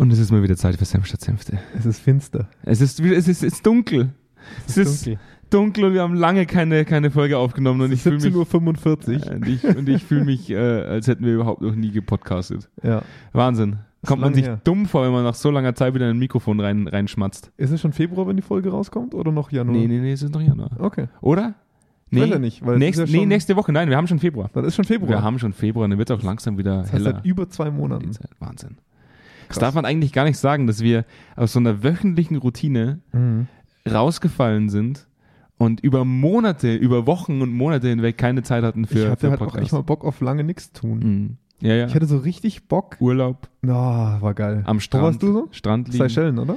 Und es ist mal wieder Zeit für Senf statt Senfte. Es ist finster. Es ist, es ist, es ist dunkel. Es ist dunkel. dunkel und wir haben lange keine, keine Folge aufgenommen und ich fühle mich. 17.45 Uhr. Und ich, und ich fühle mich, äh, als hätten wir überhaupt noch nie gepodcastet. Ja. Wahnsinn. Kommt man sich her. dumm vor, wenn man nach so langer Zeit wieder in ein Mikrofon rein, reinschmatzt. Ist es schon Februar, wenn die Folge rauskommt oder noch Januar? Nee, nee, nee, es ist noch Januar. Okay. Oder? Nee, ja nicht, weil nächst, ja nee, nächste Woche, nein, wir haben schon Februar. Dann ist schon Februar. Wir haben schon Februar, dann wird es auch langsam wieder das heißt heller. Seit über zwei Monaten. Wahnsinn. Das darf man eigentlich gar nicht sagen, dass wir aus so einer wöchentlichen Routine mhm. rausgefallen sind und über Monate, über Wochen und Monate hinweg keine Zeit hatten für, ich hatte für halt auch echt mal Bock auf lange nichts tun. Mhm. Ja, ja. Ich hatte so richtig Bock. Urlaub. Oh, war geil. Am Strand. Wo warst du so? Strand liegen. Seychellen, oder?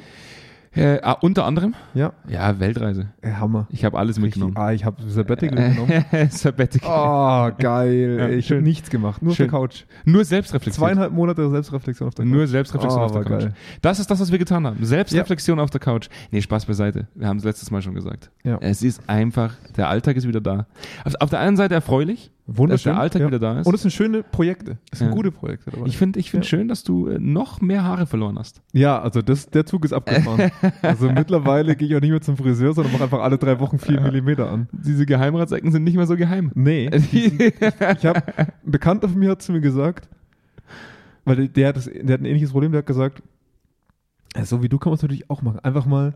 Äh, ah, unter anderem? Ja. Ja, Weltreise. Äh, Hammer. Ich habe alles mitgenommen. ah, ich habe Sabbatical mitgenommen. Sabbatical. Oh, geil. Ja, ich habe nichts gemacht. Nur schön. auf der Couch. Nur Selbstreflexion. Zweieinhalb Monate Selbstreflexion auf der Couch. Nur Selbstreflexion oh, auf der Couch. Geil. Das ist das, was wir getan haben. Selbstreflexion ja. auf der Couch. Nee, Spaß beiseite. Wir haben es letztes Mal schon gesagt. Ja. Es ist einfach, der Alltag ist wieder da. Auf, auf der einen Seite erfreulich, Wunderschön. dass der Alltag ja. wieder da ist. Und es sind schöne Projekte. Es sind gute Projekte dabei. Ich finde ich find schön, dass du äh, noch mehr Haare verloren hast. Ja, also das, der Zug ist abgefahren. also mittlerweile gehe ich auch nicht mehr zum Friseur, sondern mache einfach alle drei Wochen vier Millimeter an. Diese Geheimratsecken sind nicht mehr so geheim. Nee. ich ich habe, ein Bekannter von mir hat zu mir gesagt, weil der, der, hat das, der hat ein ähnliches Problem, der hat gesagt, so wie du kann man es natürlich auch machen. Einfach mal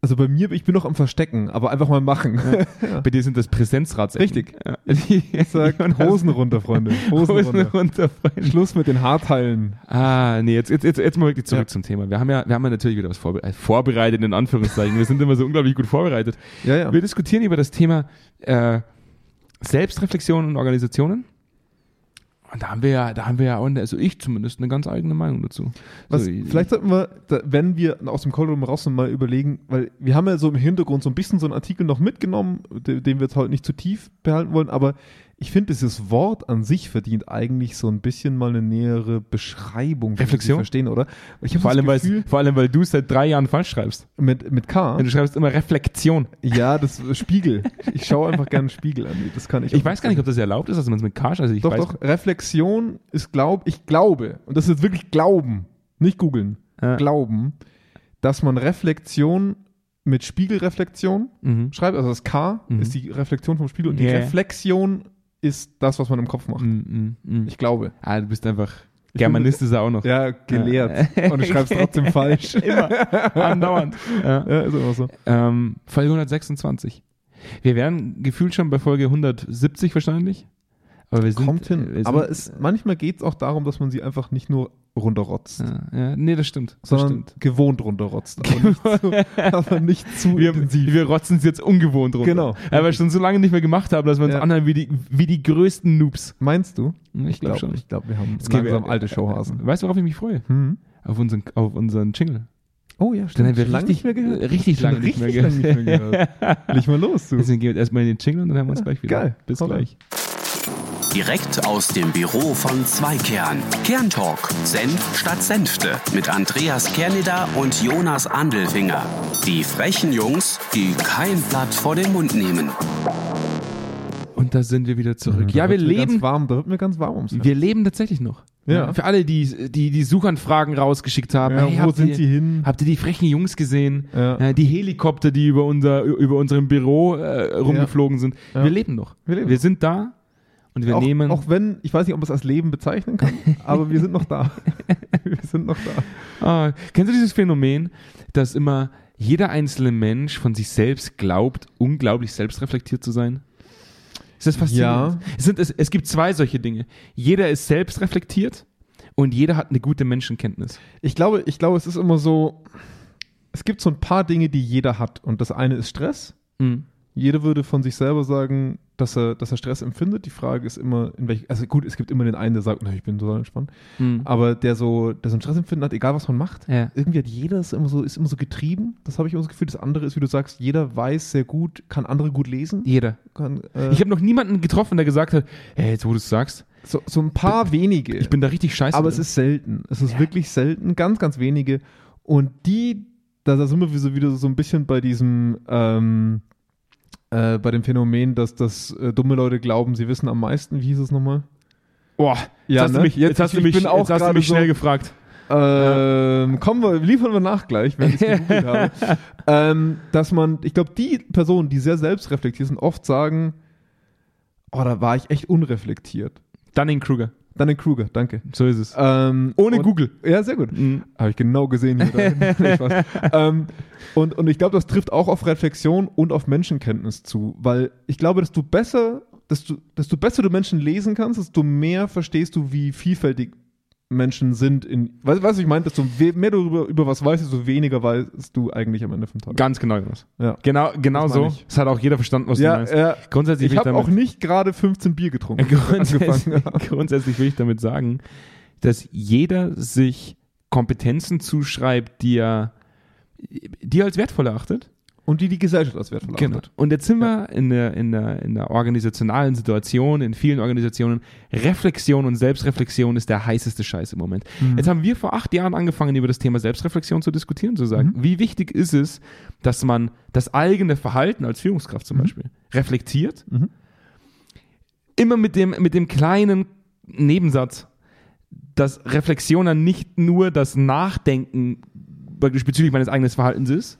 also bei mir, ich bin noch am Verstecken, aber einfach mal machen. Ja. Bei dir sind das Präsenzratsecken. Richtig. Ja. Ich sag, Hosen runter, Freunde. Hosen, Hosen runter. runter. Freunde. Schluss mit den Haarteilen. Ah, nee, jetzt, jetzt, jetzt, jetzt mal wirklich zurück ja. zum Thema. Wir haben ja, wir haben ja natürlich wieder was vorbereitet, vorbereitet in Anführungszeichen. wir sind immer so unglaublich gut vorbereitet. Ja, ja. Wir diskutieren über das Thema äh, Selbstreflexion und Organisationen. Und da haben wir ja, da haben wir ja auch, also ich zumindest, eine ganz eigene Meinung dazu. Was, so, vielleicht sollten wir, wenn wir aus dem Cold Room raus sind, mal überlegen, weil wir haben ja so im Hintergrund so ein bisschen so einen Artikel noch mitgenommen, den wir jetzt heute nicht zu tief behalten wollen, aber ich finde, dieses Wort an sich verdient eigentlich so ein bisschen mal eine nähere Beschreibung. Reflexion? Verstehen, oder? Vor, allem, Gefühl, vor allem, weil du seit drei Jahren falsch schreibst. Mit, mit K? Ja, du schreibst immer Reflexion. Ja, das Spiegel. Ich schaue einfach gerne Spiegel an. Das kann ich. Ich weiß gar nicht, ob das erlaubt ist, dass man es mit K schreibt. Also ich doch, weiß doch. Reflexion ist glaub, ich glaube, und das ist wirklich Glauben, nicht googeln, ja. Glauben, dass man Reflexion mit Spiegelreflexion mhm. schreibt. Also das K mhm. ist die Reflexion vom Spiegel und die yeah. Reflexion ist das, was man im Kopf macht. Mm, mm, mm. Ich glaube. Ah, du bist einfach. Germanist ist er auch noch. Ja, gelehrt. Ja. Und du schreibst trotzdem falsch. immer. Andauernd. Ja. ja, ist immer so. Ähm, Folge 126. Wir wären gefühlt schon bei Folge 170 wahrscheinlich. Aber wir sind, Kommt hin. Sind, Aber es, manchmal geht es auch darum, dass man sie einfach nicht nur runterrotzt. Ja, ja, nee, das stimmt. Das sondern stimmt. gewohnt runterrotzt. Aber nicht zu, aber nicht zu wir, intensiv. Wir rotzen es jetzt ungewohnt runter. Genau. Weil wir schon so lange nicht mehr gemacht haben, dass wir uns ja. anhören wie die, wie die größten Noobs. Meinst du? Ich glaube schon. Ich glaube, wir haben jetzt langsam wir, alte Showhasen. Weißt du, worauf ich mich freue? Hm? Auf, unseren, auf unseren Jingle. Oh ja, stimmt. Dann haben wir lange nicht mehr gehört. Richtig lange nicht mehr gehört. Nicht mehr gehört. Leg mal los, du. Deswegen gehen wir erstmal in den Jingle und dann haben wir uns gleich wieder. Geil. Bis Holla. gleich. Direkt aus dem Büro von Zweikern. Kerntalk. Senf statt Senfte. Mit Andreas Kerneder und Jonas Andelfinger. Die frechen Jungs, die kein Blatt vor den Mund nehmen. Und da sind wir wieder zurück. Ja, da wir leben. Ganz warm, da wird mir ganz warm ums Wir leben tatsächlich noch. Ja. Für alle, die, die die Suchanfragen rausgeschickt haben. Ja, hey, wo sind ihr, sie hin? Habt ihr die frechen Jungs gesehen? Ja. die Helikopter, die über unser über unserem Büro äh, rumgeflogen sind. Wir leben noch. Wir, leben. wir sind da und wir auch, nehmen. Auch wenn, ich weiß nicht, ob man es als Leben bezeichnen kann, aber wir sind noch da. wir sind noch da. Ah, kennst du dieses Phänomen, dass immer jeder einzelne Mensch von sich selbst glaubt, unglaublich selbstreflektiert zu sein? Ist das faszinierend? Ja. Es, sind, es, es gibt zwei solche Dinge. Jeder ist selbstreflektiert und jeder hat eine gute Menschenkenntnis. Ich glaube, ich glaube, es ist immer so, es gibt so ein paar Dinge, die jeder hat. Und das eine ist Stress. Mhm. Jeder würde von sich selber sagen, dass er, dass er Stress empfindet. Die Frage ist immer, in welch, also gut, es gibt immer den einen, der sagt, na, ich bin total entspannt. Mhm. Aber der so, der so ein Stressempfinden hat, egal was man macht, Ja. irgendwie hat jeder ist immer so, ist immer so getrieben. Das habe ich immer das Gefühl. Das andere ist, wie du sagst, jeder weiß sehr gut, kann andere gut lesen. Jeder. Kann, äh, Ich habe noch niemanden getroffen, der gesagt hat, hey, jetzt wo du es sagst, so, so ein paar wenige. ich bin da richtig scheiße. aber drin. es ist selten. Es ist Ja. wirklich selten, ganz, ganz wenige. Und die, da, da sind wir wieder so ein bisschen bei diesem, ähm, äh, bei dem Phänomen, dass, dass äh, dumme Leute glauben, sie wissen am meisten. Wie hieß es nochmal? Boah, Ja, jetzt hast ne? du mich, jetzt Jetzt- hast du ich mich, bin auch jetzt hast du mich so- schnell gefragt. Ähm, kommen wir, liefern wir nach gleich, wenn ich es gegoogelt habe. Ähm, dass man, ich glaube, die Personen, die sehr selbstreflektiert sind, oft sagen, oh, da war ich echt unreflektiert. Dunning-Kruger. Dann in Kruger, danke. So ist es. Ähm, Ohne Google. Ja, sehr gut. Mhm. Habe ich genau gesehen. Hier ähm, und, und ich glaube, das trifft auch auf Reflexion und auf Menschenkenntnis zu, weil ich glaube, desto besser, desto, desto besser du Menschen lesen kannst, desto mehr verstehst du, wie vielfältig Menschen sind. In, weißt du, was ich meine? Desto mehr du über, über was weißt, desto weniger weißt du eigentlich am Ende vom Tag. Ganz genau. Ja. Genau, genau Das so. Das hat auch jeder verstanden, was du Ja, meinst. ja. Grundsätzlich Ich habe auch nicht gerade 15 Bier getrunken. Grundsätzlich, grundsätzlich will ich damit sagen, dass jeder sich Kompetenzen zuschreibt, die er, die er als wertvoll erachtet. Und die die Gesellschaft als wertvoll Genau. achtet. Und jetzt sind wir in der, in, der, in der organisationalen Situation, in vielen Organisationen. Reflexion und Selbstreflexion ist der heißeste Scheiß im Moment. Mhm. Jetzt haben wir vor acht Jahren angefangen, über das Thema Selbstreflexion zu diskutieren, zu sagen, Mhm. wie wichtig ist es, dass man das eigene Verhalten als Führungskraft zum Mhm. Beispiel reflektiert. Mhm. Immer mit dem, mit dem kleinen Nebensatz, dass Reflexion dann nicht nur das Nachdenken bezüglich meines eigenen Verhaltens ist,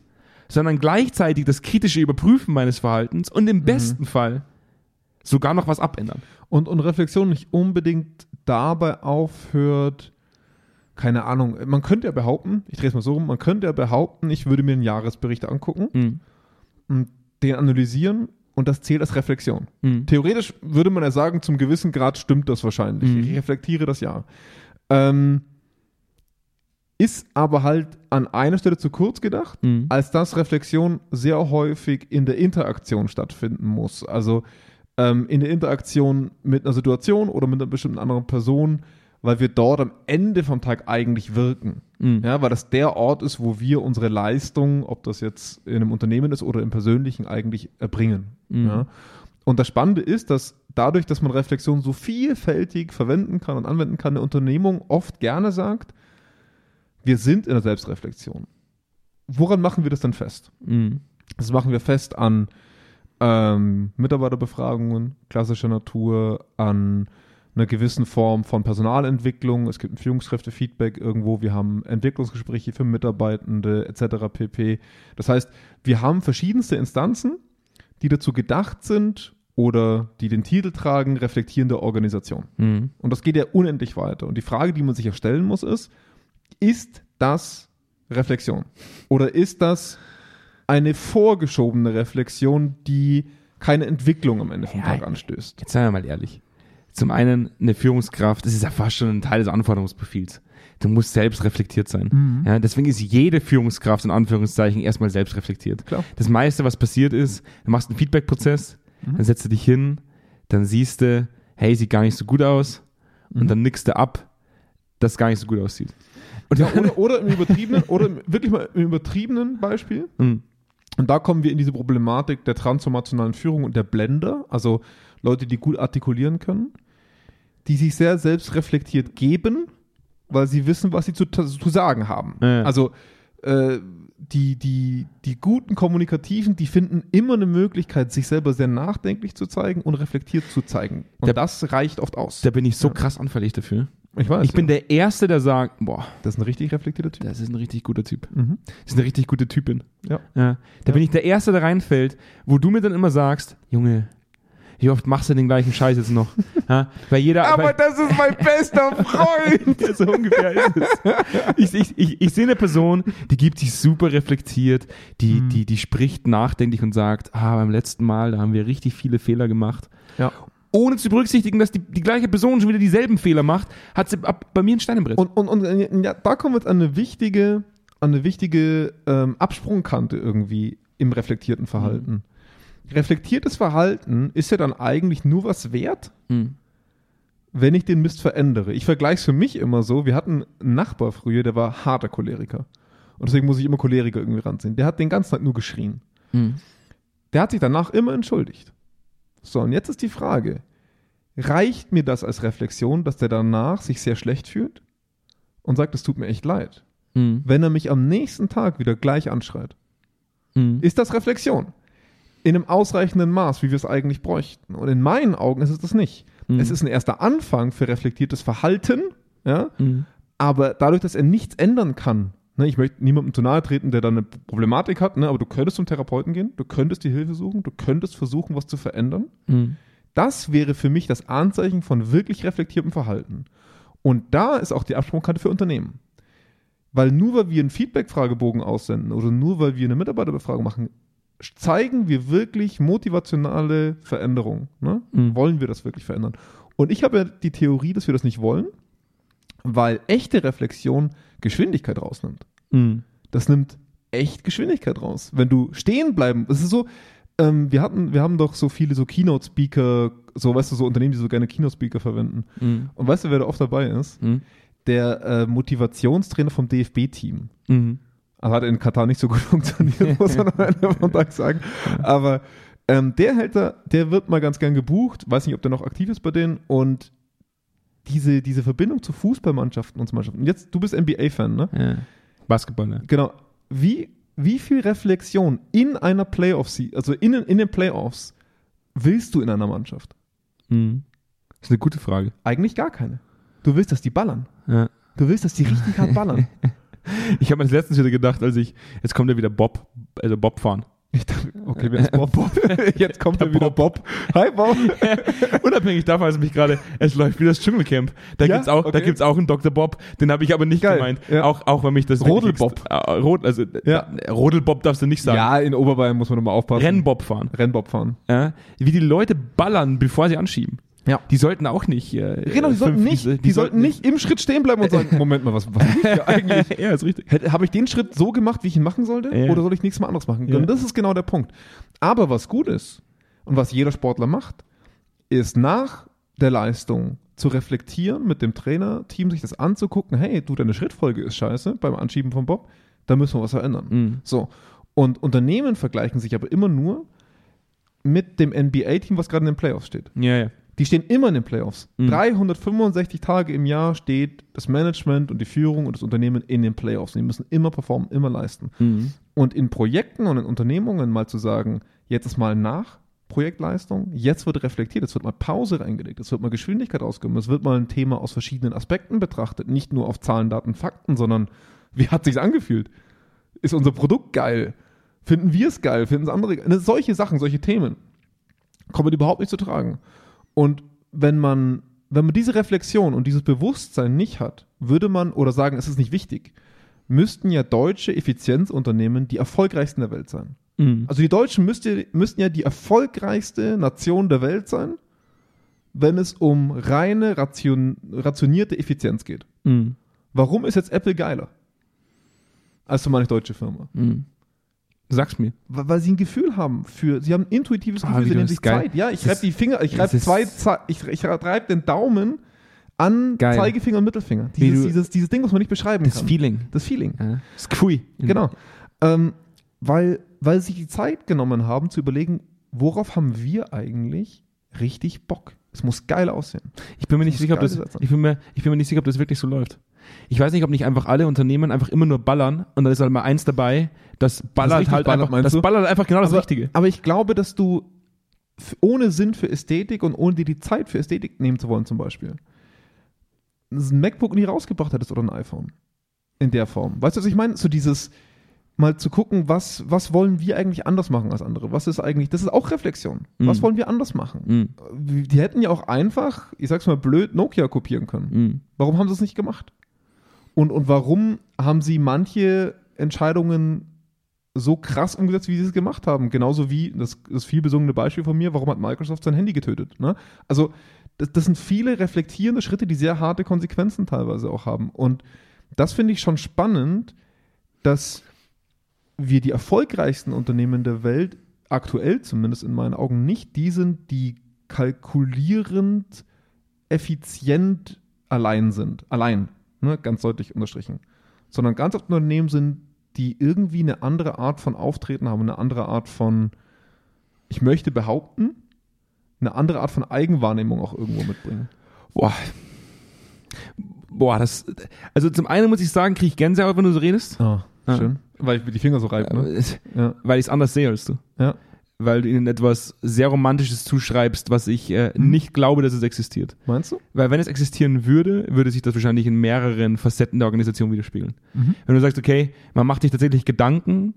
sondern gleichzeitig das kritische Überprüfen meines Verhaltens und Mhm. im besten Fall sogar noch was abändern. Und, und Reflexion nicht unbedingt dabei aufhört, keine Ahnung, man könnte ja behaupten, ich drehe es mal so rum, man könnte ja behaupten, ich würde mir einen Jahresbericht angucken Mhm. und den analysieren und das zählt als Reflexion. Mhm. Theoretisch würde man ja sagen, zum gewissen Grad stimmt das wahrscheinlich. Mhm. Ich reflektiere das Jahr. Ähm, ist aber halt an einer Stelle zu kurz gedacht, Mhm. als dass Reflexion sehr häufig in der Interaktion stattfinden muss. Also ähm, in der Interaktion mit einer Situation oder mit einer bestimmten anderen Person, weil wir dort am Ende vom Tag eigentlich wirken. Mhm. Ja, weil das der Ort ist, wo wir unsere Leistung, ob das jetzt in einem Unternehmen ist oder im Persönlichen, eigentlich erbringen. Mhm. Ja. Und das Spannende ist, dass dadurch, dass man Reflexion so vielfältig verwenden kann und anwenden kann, eine Unternehmung oft gerne sagt, wir sind in der Selbstreflexion. Woran machen wir das dann fest? Mhm. Das machen wir fest an ähm, Mitarbeiterbefragungen klassischer Natur, an einer gewissen Form von Personalentwicklung. Es gibt ein Führungskräftefeedback irgendwo. Wir haben Entwicklungsgespräche für Mitarbeitende etc. pp. Das heißt, wir haben verschiedenste Instanzen, die dazu gedacht sind oder die den Titel tragen, reflektierende Organisation. Mhm. Und das geht ja unendlich weiter. Und die Frage, die man sich ja stellen muss, ist, ist das Reflexion? Oder ist das eine vorgeschobene Reflexion, die keine Entwicklung am Ende vom Ja, Tag anstößt? Jetzt seien wir mal ehrlich. Zum einen eine Führungskraft, das ist ja fast schon ein Teil des Anforderungsprofils. Du musst selbst reflektiert sein. Mhm. Ja, deswegen ist jede Führungskraft in Anführungszeichen erstmal selbst reflektiert. Klar. Das meiste, was passiert ist, du machst einen Feedback-Prozess, Mhm. dann setzt du dich hin, dann siehst du, hey, sieht gar nicht so gut aus, und Mhm. dann nickst du ab, dass gar nicht so gut aussieht. Ja, oder, oder im übertriebenen, oder im, wirklich mal im übertriebenen Beispiel. Mhm. Und da kommen wir in diese Problematik der transformationalen Führung und der Blender, also Leute, die gut artikulieren können, die sich sehr selbst reflektiert geben, weil sie wissen, was sie zu, zu sagen haben. Ja. Also äh, die, die, die guten Kommunikativen, die finden immer eine Möglichkeit, sich selber sehr nachdenklich zu zeigen und reflektiert zu zeigen. Und Der- das reicht oft aus. da bin ich so krass anfällig dafür. Ich weiß. Ich bin der Erste, der sagt, boah, das ist ein richtig reflektierter Typ. das ist ein richtig guter Typ. Mhm. Das ist eine richtig gute Typin. Ja. Ja. Da Ja. bin ich der Erste, der reinfällt, wo du mir dann immer sagst, Junge, wie oft machst du den gleichen Scheiß jetzt noch? Ja, weil jeder, weil, das ist mein bester Freund! Ja, so ungefähr ist es. Ich, ich, ich, ich sehe eine Person, die gibt sich super reflektiert, die, Mhm. die, die spricht nachdenklich und sagt, ah, beim letzten Mal, da haben wir richtig viele Fehler gemacht. Ja. Ohne zu berücksichtigen, dass die, die gleiche Person schon wieder dieselben Fehler macht, hat sie ab, bei mir ein Stein im Brett. Und, und, und ja, da kommen wir jetzt an eine wichtige, an eine wichtige ähm, Absprungkante irgendwie im reflektierten Verhalten. Reflektiertes Verhalten ist ja dann eigentlich nur was wert, Mhm. wenn ich den Mist verändere. Ich vergleiche es für mich immer so, wir hatten einen Nachbar früher, der war harter Choleriker. Und deswegen muss ich immer Choleriker irgendwie ranziehen. Der hat den ganzen Tag nur geschrien. Mhm. Der hat sich danach immer entschuldigt. So, und jetzt ist die Frage, reicht mir das als Reflexion, dass der danach sich sehr schlecht fühlt und sagt, es tut mir echt leid, Mhm. wenn er mich am nächsten Tag wieder gleich anschreit? Mhm. Ist das Reflexion? In einem ausreichenden Maß, wie wir es eigentlich bräuchten. Und in meinen Augen ist es das nicht. Mhm. Es ist ein erster Anfang für reflektiertes Verhalten, ja, Mhm. Aber dadurch, dass er nichts ändern kann, ne, ich möchte niemandem zu nahe treten, der da eine Problematik hat, ne, aber du könntest zum Therapeuten gehen, du könntest die Hilfe suchen, du könntest versuchen, was zu verändern. Mhm. Das wäre für mich das Anzeichen von wirklich reflektiertem Verhalten. Und da ist auch die Absprungkante für Unternehmen. Weil nur weil wir einen Feedback-Fragebogen aussenden oder nur weil wir eine Mitarbeiterbefragung machen, zeigen wir wirklich motivationale Veränderungen. Ne? Mhm. Wollen wir das wirklich verändern? Und ich habe ja die Theorie, dass wir das nicht wollen, weil echte Reflexion Geschwindigkeit rausnimmt. Mhm. Das nimmt echt Geschwindigkeit raus. Wenn du stehen bleiben, es ist so, ähm, wir hatten, wir haben doch so viele so Keynote-Speaker, so weißt du, so Unternehmen, die so gerne Keynote-Speaker verwenden. Mhm. Und weißt du, wer da oft dabei ist? Mhm. Der äh, Motivationstrainer vom DFB-Team. Mhm. Also hat in Katar nicht so gut funktioniert, muss man am Ende vom Tag sagen. Aber ähm, der hält da, der wird mal ganz gern gebucht, weiß nicht, ob der noch aktiv ist bei denen und diese, diese Verbindung zu Fußballmannschaften und zu Mannschaften. Und jetzt, du bist NBA-Fan, ne? Ja. Basketball, ne? Genau. Wie, wie viel Reflexion in einer Playoff, also in, in den Playoffs, willst du in einer Mannschaft? Mhm. Das ist eine gute Frage. Eigentlich gar keine. Du willst, dass die ballern. Ja. Du willst, dass die richtig hart ballern. Ich habe mir das letztens wieder gedacht, als ich, jetzt kommt ja wieder Bob, also Bob fahren. Dachte, okay, wer ist Bob? Bob. Jetzt kommt er wieder Bob. Hi Bob. Unabhängig davon, also mich gerade, es läuft wieder das Dschungelcamp. Da Ja? gibt's auch, da Okay. gibt's auch einen Dr. Bob, den habe ich aber nicht Geil, gemeint. ja. Auch, auch wenn mich das Rodelbob. wirklich extra- äh, Rod, also Ja. äh, Rodelbob darfst du nicht sagen. Ja, in Oberbayern muss man nochmal aufpassen. Rennbob fahren. Rennbob fahren. Ja? Wie die Leute ballern, bevor sie anschieben. Ja. Die sollten auch nicht. Äh, Genau, die sollten fünf- nicht, diese- die, sollten nicht im Schritt stehen bleiben und sagen, Moment mal, was, was ich eigentlich? ja, ist richtig. Habe ich den Schritt so gemacht, wie ich ihn machen sollte? Ja. Oder soll ich nächstes Mal anderes machen? Ja. Und das ist genau der Punkt. Aber was gut ist und was jeder Sportler macht, ist nach der Leistung zu reflektieren, mit dem Trainerteam sich das anzugucken, hey, du, deine Schrittfolge ist scheiße beim Anschieben von Bob, da müssen wir was verändern. Mhm. So. Und Unternehmen vergleichen sich aber immer nur mit dem NBA-Team, was gerade in den Playoffs steht. Ja, ja. Die stehen immer in den Playoffs. Mhm. 365 Tage im Jahr steht das Management und die Führung und das Unternehmen in den Playoffs. Die müssen immer performen, immer leisten. Mhm. Und in Projekten und in Unternehmungen mal zu sagen, jetzt ist mal nach Projektleistung, jetzt wird reflektiert, es wird mal Pause reingelegt, es wird mal Geschwindigkeit ausgenommen, es wird mal ein Thema aus verschiedenen Aspekten betrachtet, nicht nur auf Zahlen, Daten, Fakten, sondern wie hat sich's angefühlt? Ist unser Produkt geil? Finden wir es geil? Finden es andere geil? Ne, Solche Sachen, solche Themen kommen überhaupt nicht zu tragen. Und wenn man, wenn man diese Reflexion und dieses Bewusstsein nicht hat, würde man oder sagen, es ist nicht wichtig, müssten ja deutsche Effizienzunternehmen die erfolgreichsten der Welt sein. Mhm. Also die Deutschen müsste, müssten ja die erfolgreichste Nation der Welt sein, wenn es um reine ration, rationierte Effizienz geht. Mhm. Warum ist jetzt Apple geiler? Als so meine deutsche Firma. Mhm. Sag's mir. Weil, sie ein Gefühl haben für, sie haben ein intuitives Ah, Gefühl, wie sie nehmen das sich geil- Zeit. Ja, ich das reibe die Finger, ich das reibe zwei, ich, ich reibe den Daumen an Geil. Zeigefinger und Mittelfinger. Dieses, du- dieses, dieses Ding, was man nicht beschreiben Das kann. Feeling. das Feeling. Ja. Das Kui. Genau. Ähm, weil, weil sie sich die Zeit genommen haben, zu überlegen, worauf haben wir eigentlich richtig Bock? Es muss geil aussehen. Ich bin mir nicht sicher, ob das, ich bin mir, ich bin mir nicht sicher, ob das wirklich so läuft. Ich weiß nicht, ob nicht einfach alle Unternehmen einfach immer nur ballern und dann ist halt mal eins dabei, das ballert richtig halt ballert, einfach, das du? ballert einfach genau das aber, Richtige. aber ich glaube, dass du ohne Sinn für Ästhetik und ohne dir die Zeit für Ästhetik nehmen zu wollen, zum Beispiel, ein MacBook nie rausgebracht hättest oder ein iPhone. In der Form. Weißt du, was ich meine? So dieses mal zu gucken, was, was wollen wir eigentlich anders machen als andere? Was ist eigentlich, das ist auch Reflexion. Was Mhm. wollen wir anders machen? Mhm. Die hätten ja auch einfach, ich sag's mal blöd, Nokia kopieren können. Mhm. Warum haben sie es nicht gemacht? Und, und warum haben sie manche Entscheidungen so krass umgesetzt, wie sie es gemacht haben? Genauso wie das, das vielbesungene Beispiel von mir, warum hat Microsoft sein Handy getötet? Ne? Also, das, das sind viele reflektierende Schritte, die sehr harte Konsequenzen teilweise auch haben. Und das finde ich schon spannend, dass wir die erfolgreichsten Unternehmen der Welt, aktuell zumindest in meinen Augen, nicht die sind, die kalkulierend, effizient allein sind. Allein, ne? ganz deutlich unterstrichen. Sondern ganz oft Unternehmen sind, die irgendwie eine andere Art von Auftreten haben, eine andere Art von, ich möchte behaupten, eine andere Art von Eigenwahrnehmung auch irgendwo mitbringen. Boah. Boah, das. Also zum einen muss ich sagen, kriege ich Gänsehaut, wenn du so redest. Ah, Ja. schön. Weil ich mir die Finger so reibe, ne? Ja, Weil ich es anders sehe als du. ja. Weil du ihnen etwas sehr Romantisches zuschreibst, was ich äh, Mhm. nicht glaube, dass es existiert. Meinst du? Weil wenn es existieren würde, würde sich das wahrscheinlich in mehreren Facetten der Organisation widerspiegeln. Mhm. Wenn du sagst, okay, man macht sich tatsächlich Gedanken,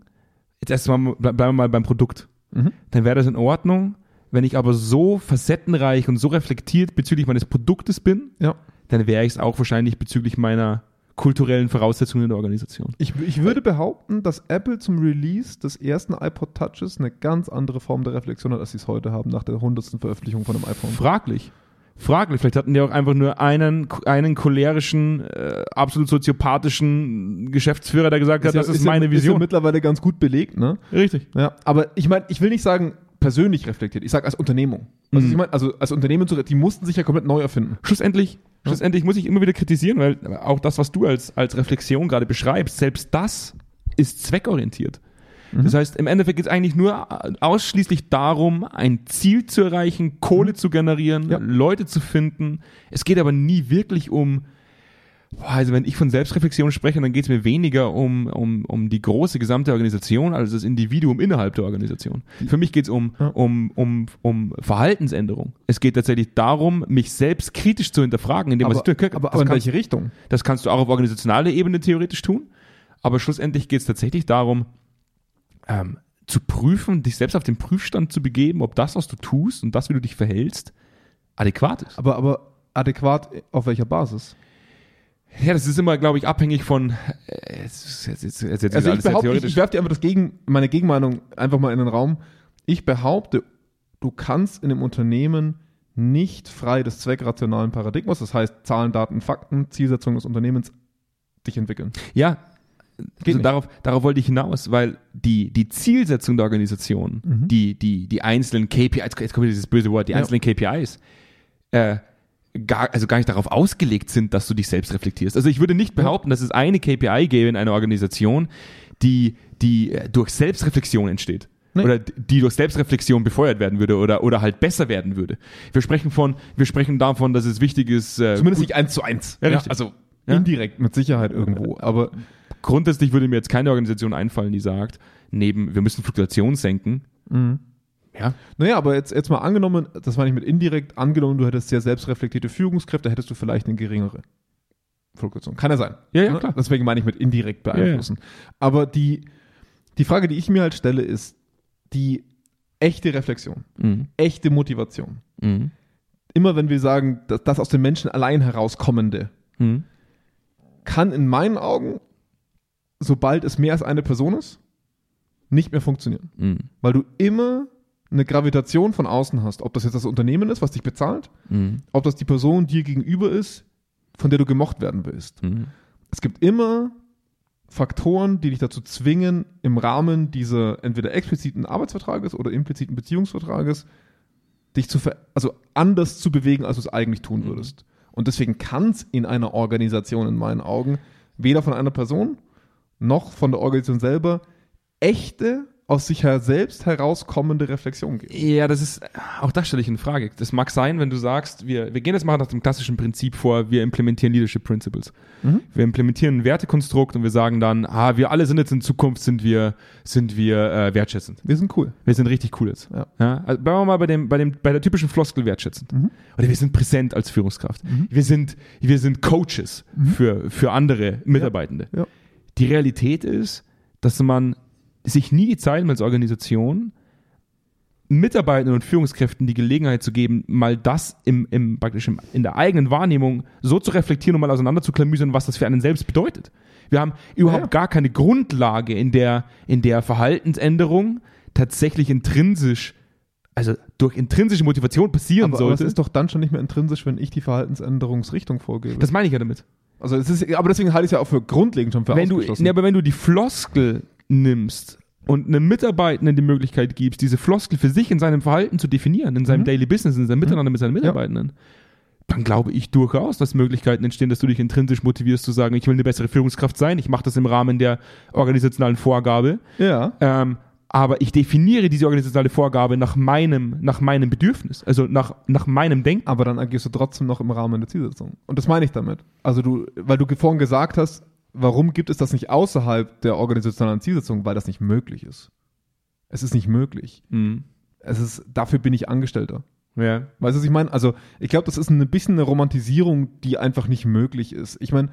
jetzt erstmal ble- bleiben wir mal beim Produkt, Mhm. dann wäre das in Ordnung. Wenn ich aber so facettenreich und so reflektiert bezüglich meines Produktes bin, Ja. dann wäre ich es auch wahrscheinlich bezüglich meiner kulturellen Voraussetzungen in der Organisation. Ich, ich würde behaupten, dass Apple zum Release des ersten iPod Touches eine ganz andere Form der Reflexion hat, als sie es heute haben, nach der hundertsten Veröffentlichung von einem iPhone. Fraglich. Fraglich. Vielleicht hatten die auch einfach nur einen, einen cholerischen, äh, absolut soziopathischen Geschäftsführer, der gesagt hat, das ist, ja- meine Ist ja Vision. mittlerweile ganz gut belegt, ne? Richtig. Ja, aber ich meine, ich will nicht sagen persönlich reflektiert, ich sage als Unternehmung. Also Mhm. ich meine, also als Unternehmen, zu, die mussten sich ja komplett neu erfinden. Schlussendlich, schlussendlich muss ich immer wieder kritisieren, weil auch das, was du als, als Reflexion gerade beschreibst, selbst das ist zweckorientiert. Mhm. Das heißt, im Endeffekt geht es eigentlich nur ausschließlich darum, ein Ziel zu erreichen, Kohle zu generieren, Ja. Leute zu finden. Es geht aber nie wirklich um, boah, also wenn ich von Selbstreflexion spreche, dann geht es mir weniger um, um, um die große gesamte Organisation als das Individuum innerhalb der Organisation. Für mich geht es um, um, um, um Verhaltensänderung. Es geht tatsächlich darum, mich selbst kritisch zu hinterfragen, indem was Aber, ich tue. aber, aber in welche Richtung? das kannst du auch auf organisationaler Ebene theoretisch tun. Aber schlussendlich geht es tatsächlich darum, ähm, zu prüfen, dich selbst auf den Prüfstand zu begeben, ob das, was du tust und das, wie du dich verhältst, adäquat ist. Aber, aber adäquat auf welcher Basis? Ja, das ist immer, glaube ich, abhängig von. Äh, jetzt, jetzt, jetzt, jetzt Also ich behaupte, werfe dir einfach das Gegen, meine Gegenmeinung einfach mal in den Raum. Ich behaupte, du kannst in einem Unternehmen nicht frei des zweckrationalen Paradigmas, das heißt Zahlen, Daten, Fakten, Zielsetzung des Unternehmens, dich entwickeln. ja, also darauf, darauf wollte ich hinaus, weil die, die Zielsetzung der Organisation, Mhm. die, die, die einzelnen KPIs, jetzt kommt wieder dieses böse Wort, die Ja. einzelnen KPIs, äh, gar, also gar nicht darauf ausgelegt sind, dass du dich selbst reflektierst. Also ich würde nicht behaupten, dass es eine KPI gäbe in einer Organisation, die, die äh, durch Selbstreflexion entsteht. Nee. Oder die durch Selbstreflexion befeuert werden würde oder, oder halt besser werden würde. Wir sprechen von, wir sprechen davon, dass es wichtig ist, äh, Zumindest nicht eins zu eins. Ja, richtig. also Ja. indirekt mit Sicherheit irgendwo. Aber grundsätzlich würde mir jetzt keine Organisation einfallen, die sagt, neben, wir müssen Fluktuation senken. Ja. naja, aber jetzt, jetzt mal angenommen, das war nicht mit indirekt, angenommen, du hättest sehr selbstreflektierte Führungskräfte, hättest du vielleicht eine geringere Fluktuation. Kann ja sein. Ja, ja, Ne? klar. Deswegen meine ich mit indirekt beeinflussen. Aber die, die Frage, die ich mir halt stelle, ist die echte Reflexion, Mhm. echte Motivation. Mhm. Immer wenn wir sagen, dass das aus den Menschen allein herauskommende, Mhm. kann in meinen Augen, sobald es mehr als eine Person ist, nicht mehr funktionieren. Mhm. Weil du immer eine Gravitation von außen hast. Ob das jetzt das Unternehmen ist, was dich bezahlt, Mhm. ob das die Person dir gegenüber ist, von der du gemocht werden willst. Mhm. Es gibt immer Faktoren, die dich dazu zwingen, im Rahmen dieser entweder expliziten Arbeitsvertrages oder impliziten Beziehungsvertrages dich zu ver also anders zu bewegen, als du es eigentlich tun würdest. Und deswegen kann es in einer Organisation in meinen Augen weder von einer Person noch von der Organisation selber echte aus sich selbst herauskommende Reflexion geben. Ja, das ist, auch das stelle ich in Frage. Das mag sein, wenn du sagst, wir, wir gehen jetzt mal nach dem klassischen Prinzip vor, wir implementieren Leadership Principles. Mhm. Wir implementieren ein Wertekonstrukt und wir sagen dann, ah, wir alle sind jetzt in Zukunft, sind wir, sind wir äh, wertschätzend. Wir sind cool. Wir sind richtig cool jetzt. Ja. also bleiben wir mal bei, dem, bei, dem, bei der typischen Floskel wertschätzend. Mhm. Oder wir sind präsent als Führungskraft. Wir, sind, wir sind Coaches für, für andere Mitarbeitende. Mhm. Ja. Die Realität ist, dass man sich nie die Zeit als Organisation, Mitarbeitenden und Führungskräften die Gelegenheit zu geben, mal das im, im, praktisch im, in der eigenen Wahrnehmung so zu reflektieren und mal auseinander zu klamüsern, was das für einen selbst bedeutet. Wir haben überhaupt Ja. gar keine Grundlage, in der, in der Verhaltensänderung tatsächlich intrinsisch, also durch intrinsische Motivation passieren Aber, aber es sollte. ist doch dann schon nicht mehr intrinsisch, wenn ich die Verhaltensänderungsrichtung vorgebe. das meine ich ja damit. also es ist, aber deswegen halte ich es ja auch für grundlegend schon für wenn du, nee, aber wenn du die Floskel nimmst und einem Mitarbeitenden die Möglichkeit gibst, diese Floskel für sich in seinem Verhalten zu definieren, in seinem Mhm. Daily Business, in seinem Miteinander mit seinen Mitarbeitenden, dann glaube ich durchaus, dass Möglichkeiten entstehen, dass du dich intrinsisch motivierst zu sagen, ich will eine bessere Führungskraft sein, ich mache das im Rahmen der organisationalen Vorgabe, ja. ähm, aber ich definiere diese organisationale Vorgabe nach meinem, nach meinem Bedürfnis, also nach, nach meinem Denken. Aber dann agierst du trotzdem noch im Rahmen der Zielsetzung. Und das meine ich damit. Also du, weil du vorhin gesagt hast, warum gibt es das nicht außerhalb der organisationalen Zielsetzung? Weil das nicht möglich ist. Es ist nicht möglich. Mhm. Es ist, dafür bin ich Angestellter. Ja. Weißt du, was ich meine? Also, ich glaube, das ist ein bisschen eine Romantisierung, die einfach nicht möglich ist. Ich meine,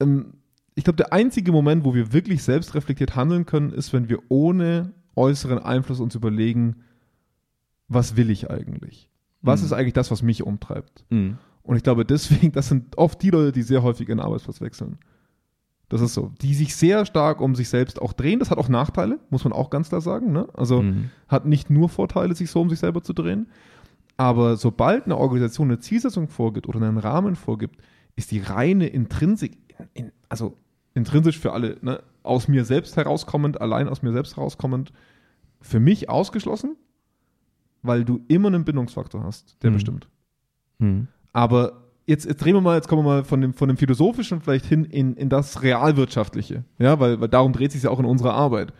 ähm, ich glaube, der einzige Moment, wo wir wirklich selbstreflektiert handeln können, ist, wenn wir ohne äußeren Einfluss uns überlegen, was will ich eigentlich? Was Mhm. ist eigentlich das, was mich umtreibt? Mhm. Und ich glaube, deswegen, das sind oft die Leute, die sehr häufig ihren Arbeitsplatz wechseln. Das ist so. Die sich sehr stark um sich selbst auch drehen. Das hat auch Nachteile, muss man auch ganz klar sagen. Ne? Also Mhm. hat nicht nur Vorteile, sich so um sich selber zu drehen. Aber sobald eine Organisation eine Zielsetzung vorgibt oder einen Rahmen vorgibt, ist die reine Intrinsik, in, also intrinsisch für alle, ne, aus mir selbst herauskommend, allein aus mir selbst herauskommend, für mich ausgeschlossen, weil du immer einen Bindungsfaktor hast, der Mhm. bestimmt. Mhm. Aber jetzt, jetzt drehen wir mal, jetzt kommen wir mal von dem, von dem Philosophischen vielleicht hin in, in das Realwirtschaftliche. Ja, weil, weil darum dreht sich ja auch in unserer Arbeit.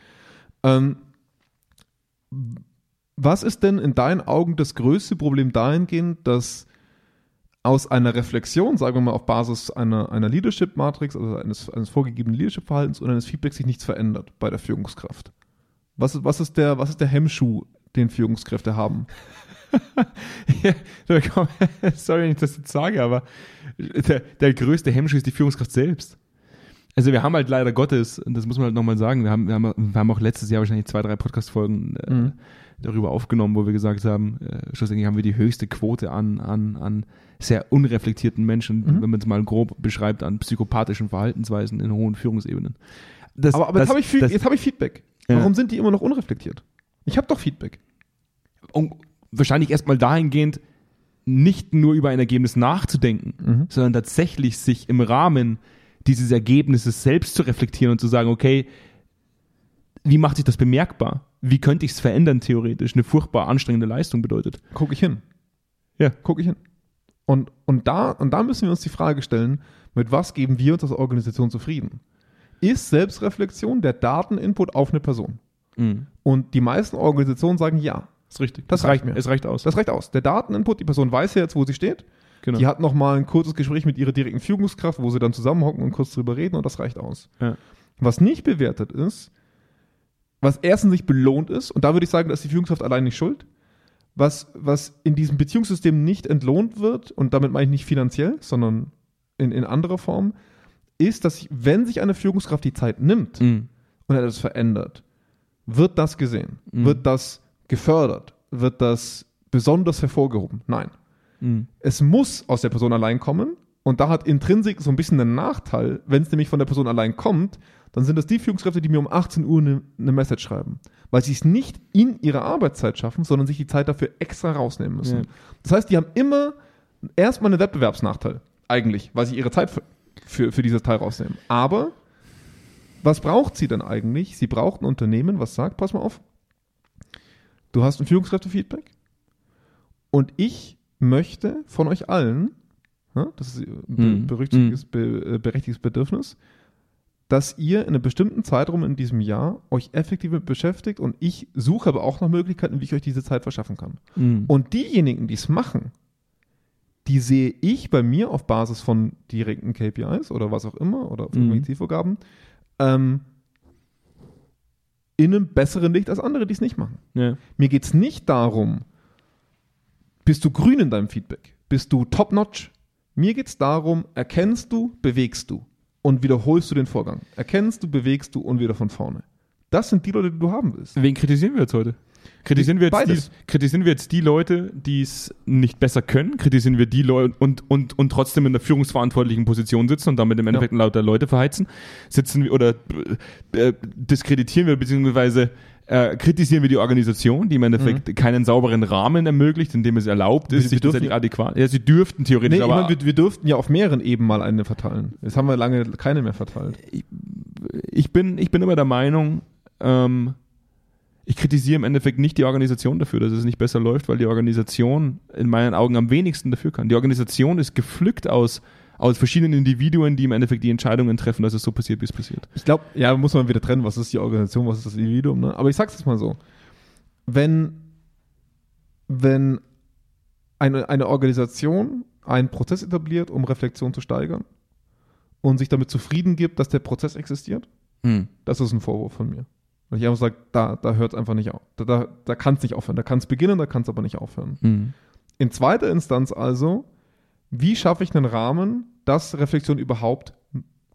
Ähm, was ist denn in deinen Augen das größte Problem dahingehend, dass aus einer Reflexion, sagen wir mal auf Basis einer, einer Leadership-Matrix, also eines, eines vorgegebenen Leadership-Verhaltens und eines Feedbacks sich nichts verändert bei der Führungskraft? Was, was, ist der, was ist der Hemmschuh, den Führungskräfte haben? Ja, komm, sorry, wenn ich das jetzt sage, aber der, der größte Hemmschuh ist die Führungskraft selbst. Also wir haben halt leider Gottes, und das muss man halt nochmal sagen, wir haben, wir, haben, wir haben auch letztes Jahr wahrscheinlich zwei, drei Podcast-Folgen äh, Mhm. darüber aufgenommen, wo wir gesagt haben, äh, schlussendlich haben wir die höchste Quote an, an, an sehr unreflektierten Menschen, Mhm. wenn man es mal grob beschreibt, an psychopathischen Verhaltensweisen in hohen Führungsebenen. Das, Aber, aber das, jetzt habe ich, hab ich Feedback. Ja. Warum sind die immer noch unreflektiert? Ich habe doch Feedback. um, wahrscheinlich erstmal dahingehend, nicht nur über ein Ergebnis nachzudenken, Mhm. sondern tatsächlich sich im Rahmen dieses Ergebnisses selbst zu reflektieren und zu sagen, okay, wie macht sich das bemerkbar? Wie könnte ich es verändern, theoretisch? Eine furchtbar anstrengende Leistung bedeutet. Gucke ich hin. Ja. Gucke ich hin. Und, und, da, und da müssen wir uns die Frage stellen, mit was geben wir uns als Organisation zufrieden? Ist Selbstreflexion der Dateninput auf eine Person? Und die meisten Organisationen sagen ja. Ist richtig. Das reicht reicht mir. Es reicht aus. Das reicht aus. Der Dateninput, die Person weiß ja jetzt, wo sie steht. genau. Die hat nochmal ein kurzes Gespräch mit ihrer direkten Führungskraft, wo sie dann zusammenhocken und kurz drüber reden und das reicht aus. Ja. Was nicht bewertet ist, was erstens nicht belohnt ist, und da würde ich sagen, da ist die Führungskraft allein nicht schuld, was, was in diesem Beziehungssystem nicht entlohnt wird, und damit meine ich nicht finanziell, sondern in, in anderer Form, ist, dass wenn sich eine Führungskraft die Zeit nimmt Mhm. und etwas verändert, wird das gesehen, Mhm. wird das gefördert, wird das besonders hervorgehoben. Nein. Mhm. Es muss aus der Person allein kommen. Und da hat Intrinsik so ein bisschen einen Nachteil. Wenn es nämlich von der Person allein kommt, dann sind das die Führungskräfte, die mir um 18 Uhr eine, eine Message schreiben. Weil sie es nicht in ihrer Arbeitszeit schaffen, sondern sich die Zeit dafür extra rausnehmen müssen. Ja. Das heißt, die haben immer erstmal einen Wettbewerbsnachteil. Eigentlich, weil sie ihre Zeit für, für, für dieses Teil rausnehmen. Aber was braucht sie denn eigentlich? Sie braucht ein Unternehmen, was sagt, pass mal auf, du hast ein Führungskräftefeedback und ich möchte von euch allen, das ist ein be Mhm. berechtigtes, be äh, berechtigtes Bedürfnis, dass ihr in einem bestimmten Zeitraum in diesem Jahr euch effektiv mit beschäftigt und ich suche aber auch nach Möglichkeiten, wie ich euch diese Zeit verschaffen kann. Mhm. Und diejenigen, die es machen, die sehe ich bei mir auf Basis von direkten KPIs oder was auch immer oder von Mhm. Zielvorgaben ähm, in einem besseren Licht als andere, die es nicht machen. ja. Mir geht es nicht darum, bist du grün in deinem Feedback? Bist du top-notch? Mir geht es darum, erkennst du, bewegst du und wiederholst du den Vorgang. Erkennst du, bewegst du und wieder von vorne. Das sind die Leute, die du haben willst. Wen kritisieren wir jetzt heute? Kritisieren wir, jetzt die, kritisieren wir jetzt die Leute, die es nicht besser können? Kritisieren wir die Leute und, und, und trotzdem in der führungsverantwortlichen Position sitzen und damit im Endeffekt lauter Leute verheizen? Sitzen wir oder äh, diskreditieren wir beziehungsweise äh, kritisieren wir die Organisation, die im Endeffekt keinen sauberen Rahmen ermöglicht, in dem es erlaubt ist, wir sich dürfen- adäquat. Ja, sie dürften theoretisch, Nee, ich aber meine, wir, wir dürften ja auf mehreren Ebenen mal eine verteilen. Jetzt haben wir lange keine mehr verteilt. ich bin, ich bin immer der Meinung, ähm, ich kritisiere im Endeffekt nicht die Organisation dafür, dass es nicht besser läuft, weil die Organisation in meinen Augen am wenigsten dafür kann. Die Organisation ist gepflückt aus, aus verschiedenen Individuen, die im Endeffekt die Entscheidungen treffen, dass es so passiert, wie es passiert. Ich glaube, ja, muss man wieder trennen, was ist die Organisation, was ist das Individuum. Ne? Aber ich sag's jetzt mal so. Wenn, wenn eine, eine Organisation einen Prozess etabliert, um Reflexion zu steigern und sich damit zufrieden gibt, dass der Prozess existiert, das ist ein Vorwurf von mir. Und ich einfach sage, da, da hört es einfach nicht auf. Da, da, da kann es nicht aufhören. Da kann es beginnen, da kann es aber nicht aufhören. Mhm. In zweiter Instanz also, wie schaffe ich einen Rahmen, dass Reflexion überhaupt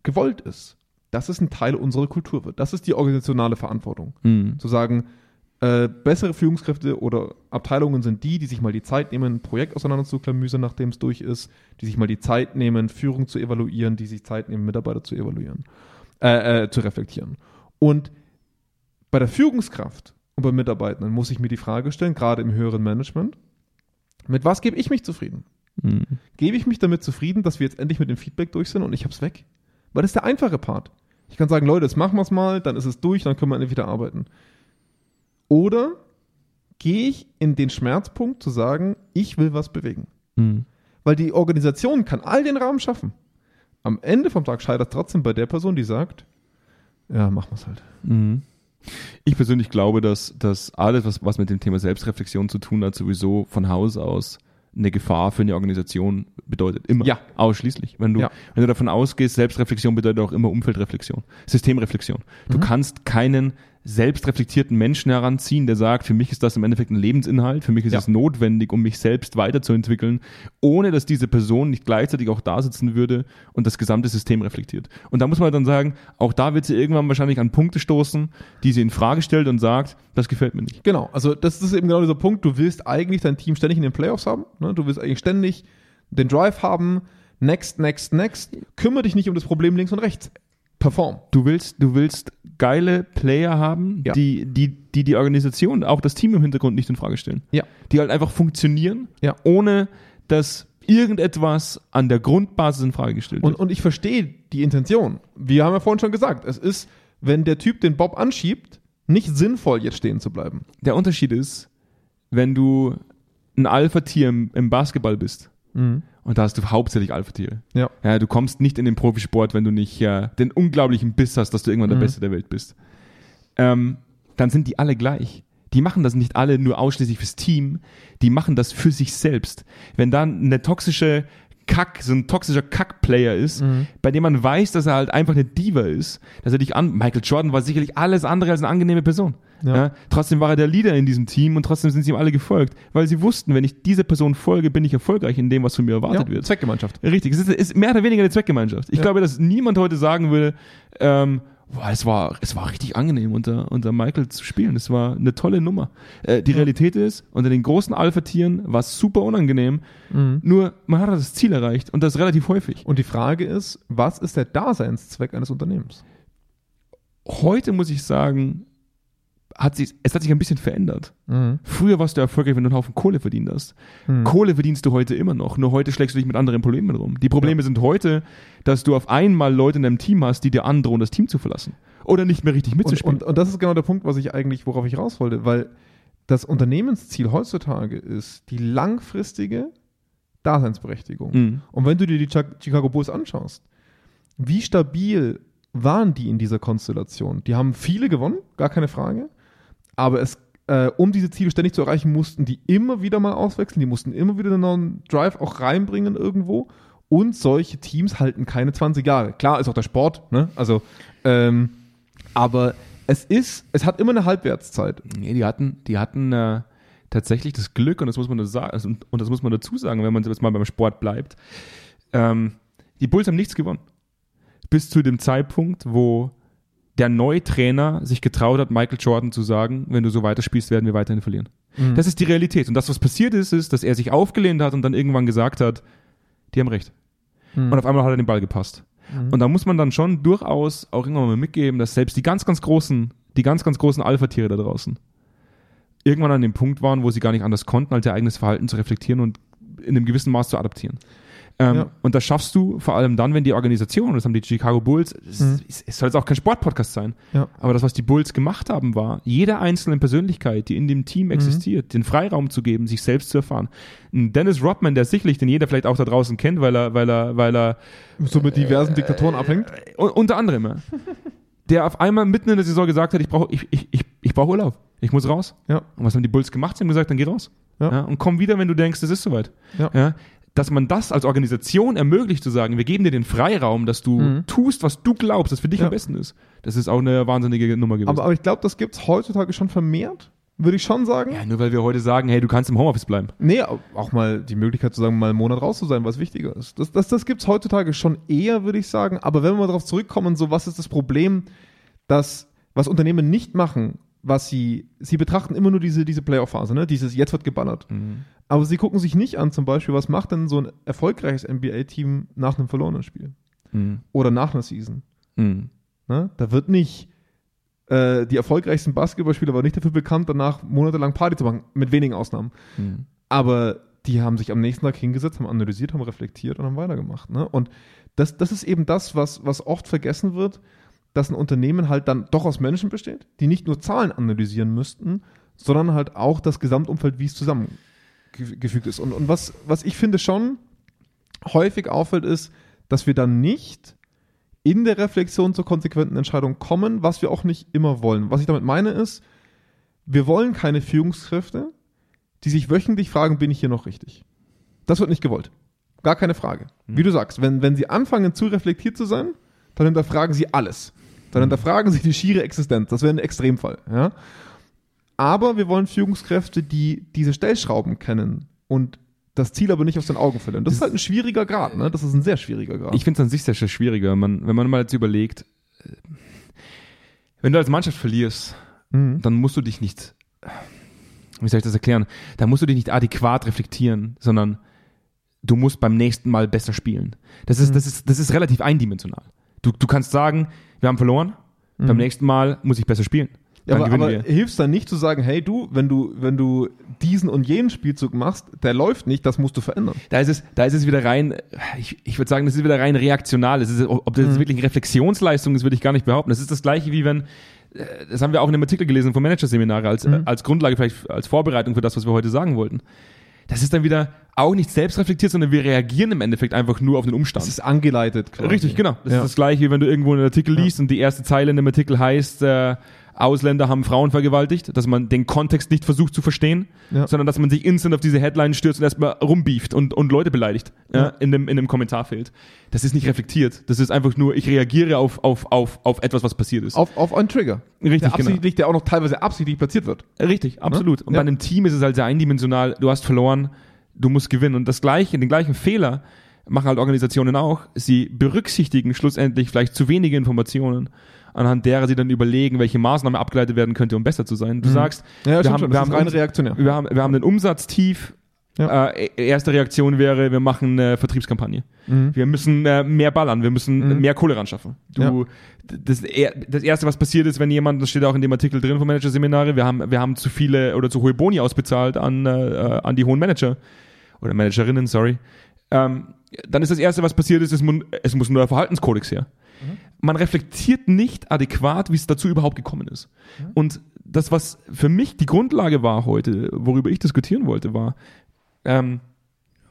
gewollt ist? Dass es ein Teil unserer Kultur wird. Das ist die organisationale Verantwortung. Mhm. Zu sagen, äh, bessere Führungskräfte oder Abteilungen sind die, die sich mal die Zeit nehmen, ein Projekt auseinanderzuklamüsern, nachdem es durch ist, die sich mal die Zeit nehmen, Führung zu evaluieren, die sich Zeit nehmen, Mitarbeiter zu evaluieren, äh, äh, zu reflektieren. Und bei der Führungskraft und bei Mitarbeitenden muss ich mir die Frage stellen, gerade im höheren Management, mit was gebe ich mich zufrieden? Mhm. Gebe ich mich damit zufrieden, dass wir jetzt endlich mit dem Feedback durch sind und ich hab's weg? Weil das ist der einfache Part. Ich kann sagen, Leute, jetzt machen wir es mal, dann ist es durch, dann können wir endlich wieder arbeiten. Oder gehe ich in den Schmerzpunkt zu sagen, ich will was bewegen? Mhm. Weil die Organisation kann all den Rahmen schaffen. Am Ende vom Tag scheitert trotzdem bei der Person, die sagt, ja, machen wir es halt. Mhm. Ich persönlich glaube, dass, dass alles, was, was mit dem Thema Selbstreflexion zu tun hat, sowieso von Haus aus eine Gefahr für eine Organisation bedeutet. Immer. Ja. Ausschließlich. Wenn du, Ja. wenn du davon ausgehst, Selbstreflexion bedeutet auch immer Umfeldreflexion. Systemreflexion. Du Mhm. kannst keinen selbstreflektierten Menschen heranziehen, der sagt, für mich ist das im Endeffekt ein Lebensinhalt, für mich ist Ja. es notwendig, um mich selbst weiterzuentwickeln, ohne dass diese Person nicht gleichzeitig auch da sitzen würde und das gesamte System reflektiert. Und da muss man dann sagen, auch da wird sie irgendwann wahrscheinlich an Punkte stoßen, die sie in Frage stellt und sagt, das gefällt mir nicht. Genau, also das ist eben genau dieser Punkt. Du willst eigentlich dein Team ständig in den Playoffs haben. Ne? Du willst eigentlich ständig den Drive haben. Next, next, next. Kümmere dich nicht um das Problem links und rechts. Perform. Du willst, du willst geile Player haben, Ja. die, die, die die Organisation, auch das Team im Hintergrund nicht in Frage stellen. Ja. Die halt einfach funktionieren, Ja. ohne dass irgendetwas an der Grundbasis in Frage gestellt Und, wird. und ich verstehe die Intention. Wir haben ja vorhin schon gesagt, es ist, wenn der Typ den Bob anschiebt, nicht sinnvoll, jetzt stehen zu bleiben. Der Unterschied ist, wenn du ein Alpha-Tier im, im Basketball bist, und da hast du hauptsächlich Alpha-Tiere. Ja. Ja, du kommst nicht in den Profisport, wenn du nicht äh, den unglaublichen Biss hast, dass du irgendwann der Mhm. Beste der Welt bist. Ähm, dann sind die alle gleich. Die machen das nicht alle nur ausschließlich fürs Team, die machen das für sich selbst. Wenn dann eine toxische Kack, so ein toxischer Kack-Player ist, Mhm. bei dem man weiß, dass er halt einfach eine Diva ist, dass er dich an. Michael Jordan war sicherlich alles andere als eine angenehme Person. Ja. Ja. trotzdem war er der Leader in diesem Team und trotzdem sind sie ihm alle gefolgt, weil sie wussten, wenn ich dieser Person folge, bin ich erfolgreich in dem, was von mir erwartet ja. wird. Zweckgemeinschaft. Richtig, es ist, ist mehr oder weniger eine Zweckgemeinschaft. Ich glaube, dass niemand heute sagen würde, ähm, boah, es war, es war richtig angenehm, unter, unter Michael zu spielen. Es war eine tolle Nummer. Äh, die Realität ist, unter den großen Alpha-Tieren war es super unangenehm, nur man hat das Ziel erreicht und das relativ häufig. Und die Frage ist, was ist der Daseinszweck eines Unternehmens? Heute muss ich sagen, hat sich, es hat sich ein bisschen verändert. Früher warst du erfolgreich, wenn du einen Haufen Kohle verdient hast. Mhm. Kohle verdienst du heute immer noch, nur heute schlägst du dich mit anderen Problemen rum. Die Probleme sind heute, dass du auf einmal Leute in deinem Team hast, die dir androhen, das Team zu verlassen. Oder nicht mehr richtig Und, mitzuspielen. und, und das ist genau der Punkt, was ich eigentlich, worauf ich raus wollte, weil das Unternehmensziel heutzutage ist die langfristige Daseinsberechtigung. Mhm. Und wenn du dir die Chi- Chicago Bulls anschaust, wie stabil waren die in dieser Konstellation? Die haben viele gewonnen, gar keine Frage. Aber es, äh, um diese Ziele ständig zu erreichen, mussten die immer wieder mal auswechseln. Die mussten immer wieder einen neuen Drive auch reinbringen irgendwo. Und solche Teams halten keine 20 Jahre. Klar ist auch der Sport, ne? Also, ähm, aber es ist, es hat immer eine Halbwertszeit. Nee, die hatten, die hatten äh, tatsächlich das Glück, und das muss man sagen, also, und das muss man dazu sagen, wenn man jetzt mal beim Sport bleibt. Ähm, die Bulls haben nichts gewonnen. Bis zu dem Zeitpunkt, wo der neue Trainer sich getraut hat, Michael Jordan zu sagen, wenn du so weiterspielst, werden wir weiterhin verlieren. Das ist die Realität. Und das, was passiert ist, ist, dass er sich aufgelehnt hat und dann irgendwann gesagt hat, die haben recht. Mhm. Und auf einmal hat er den Ball gepasst. Und da muss man dann schon durchaus auch irgendwann mal mitgeben, dass selbst die ganz, ganz großen, die ganz, ganz großen Alpha-Tiere da draußen irgendwann an dem Punkt waren, wo sie gar nicht anders konnten, als ihr eigenes Verhalten zu reflektieren und in einem gewissen Maß zu adaptieren. Ähm, Ja. Und das schaffst du vor allem dann, wenn die Organisation, das haben die Chicago Bulls, es, Mhm. es, soll jetzt auch kein Sportpodcast sein, Ja. aber das, was die Bulls gemacht haben, war, jeder einzelnen Persönlichkeit, die in dem Mhm. Team existiert, den Freiraum zu geben, sich selbst zu erfahren. Ein Dennis Rodman, der sicherlich, den jeder vielleicht auch da draußen kennt, weil er, weil er, weil er So mit diversen Diktatoren abhängt. U- unter anderem, ja. der auf einmal mitten in der Saison gesagt hat, ich brauche ich, ich, ich, ich brauch Urlaub. Ich muss raus. Ja. Und was haben die Bulls gemacht? Sie haben gesagt, dann geh raus. Ja. Ja. und komm wieder, wenn du denkst, es ist soweit. Ja. Dass man das als Organisation ermöglicht zu sagen, wir geben dir den Freiraum, dass du Mhm. tust, was du glaubst, das für dich Ja. am besten ist. Das ist auch eine wahnsinnige Nummer gewesen. Aber, aber ich glaube, das gibt's heutzutage schon vermehrt, würde ich schon sagen. ja, nur weil wir heute sagen, hey, du kannst im Homeoffice bleiben. Nee, auch mal die Möglichkeit zu sagen, mal einen Monat raus zu sein, was wichtiger ist. Das, das, das gibt's heutzutage schon eher, würde ich sagen. Aber wenn wir mal darauf zurückkommen, so was ist das Problem, dass was Unternehmen nicht machen, was sie, sie betrachten immer nur diese, diese Playoff-Phase, ne? Dieses jetzt wird geballert. Aber sie gucken sich nicht an, zum Beispiel, was macht denn so ein erfolgreiches NBA-Team nach einem verlorenen Spiel? Mhm. Oder nach einer Season? Mhm. Ne? Da wird nicht äh, die erfolgreichsten Basketballspieler waren nicht dafür bekannt, danach monatelang Party zu machen, mit wenigen Ausnahmen. Mhm. Aber die haben sich am nächsten Tag hingesetzt, haben analysiert, haben reflektiert und haben weitergemacht. Ne? Und das, das ist eben das, was, was oft vergessen wird, dass ein Unternehmen halt dann doch aus Menschen besteht, die nicht nur Zahlen analysieren müssten, sondern halt auch das Gesamtumfeld, wie es zusammengefügt ist. Und, und was, was ich finde schon häufig auffällt, ist, dass wir dann nicht in der Reflexion zur konsequenten Entscheidung kommen, was wir auch nicht immer wollen. Was ich damit meine ist, wir wollen keine Führungskräfte, die sich wöchentlich fragen, bin ich hier noch richtig? Das wird nicht gewollt. Gar keine Frage. Wie du sagst, wenn, wenn sie anfangen zu reflektiert zu sein, dann hinterfragen sie alles. Dann hinterfragen sie die schiere Existenz. Das wäre ein Extremfall. Ja? Aber wir wollen Führungskräfte, die diese Stellschrauben kennen und das Ziel aber nicht aus den Augen verlieren. Das ist halt ein schwieriger Grad. Ne? Das ist ein sehr schwieriger Grad. Ich finde es an sich sehr, sehr schwieriger. Man, wenn man mal jetzt überlegt, äh, wenn du als Mannschaft verlierst, Mhm. dann musst du dich nicht, wie soll ich das erklären, da musst du dich nicht adäquat reflektieren, sondern du musst beim nächsten Mal besser spielen. Das ist, Mhm. das ist, das ist relativ eindimensional. Du, du kannst sagen, wir haben verloren, beim nächsten Mal muss ich besser spielen. Mhm. Ja, aber, aber hilft dann nicht zu sagen, hey du, wenn du, wenn du diesen und jenen Spielzug machst, der läuft nicht, das musst du verändern. Da ist es, da ist es wieder rein, ich, ich würde sagen, das ist wieder rein reaktional. Das ist, ob das Mhm. wirklich eine Reflexionsleistung ist, würde ich gar nicht behaupten. Das ist das gleiche wie wenn, äh, das haben wir auch in einem Artikel gelesen vom Managerseminare als, Mhm. äh, als Grundlage, vielleicht als Vorbereitung für das, was wir heute sagen wollten. Das ist dann wieder auch nicht selbst reflektiert, sondern wir reagieren im Endeffekt einfach nur auf den Umstand. Das ist angeleitet. Quasi. Richtig, genau. Das Ja. ist das gleiche, wie wenn du irgendwo einen Artikel Ja. liest und die erste Zeile in dem Artikel heißt, äh, Ausländer haben Frauen vergewaltigt, dass man den Kontext nicht versucht zu verstehen, Ja. sondern dass man sich instant auf diese Headline stürzt und erstmal rumbieft und, und Leute beleidigt ja. In, dem, in dem Kommentarfeld. Das ist nicht reflektiert. Das ist einfach nur, ich reagiere auf, auf, auf, auf etwas, was passiert ist. Auf, auf einen Trigger. Richtig, der genau. absichtlich, der auch noch teilweise absichtlich platziert wird. Richtig, absolut. Und bei einem Team ist es halt sehr eindimensional. Du hast verloren, du musst gewinnen. Und das gleiche, den gleichen Fehler machen halt Organisationen auch. Sie berücksichtigen schlussendlich vielleicht zu wenige Informationen, anhand derer sie dann überlegen, welche Maßnahme abgeleitet werden könnte, um besser zu sein. Du sagst, Mhm. Ja, wir haben, wir haben, rein reaktionär. wir haben, wir haben den Umsatz tief. Ja. Äh, erste Reaktion wäre, wir machen eine Vertriebskampagne. Mhm. Wir müssen äh, mehr ballern, wir müssen Mhm. mehr Kohle ran schaffen. Du, das, er- das erste, was passiert ist, wenn jemand, das steht auch in dem Artikel drin vom Managerseminare, wir haben, wir haben zu viele oder zu hohe Boni ausbezahlt an, äh, äh, an die hohen Manager oder Managerinnen, sorry. Ähm, dann ist das erste, was passiert ist, es, es muss ein neuer Verhaltenskodex her. Man reflektiert nicht adäquat, wie es dazu überhaupt gekommen ist. Und das, was für mich die Grundlage war heute, worüber ich diskutieren wollte, war, ähm,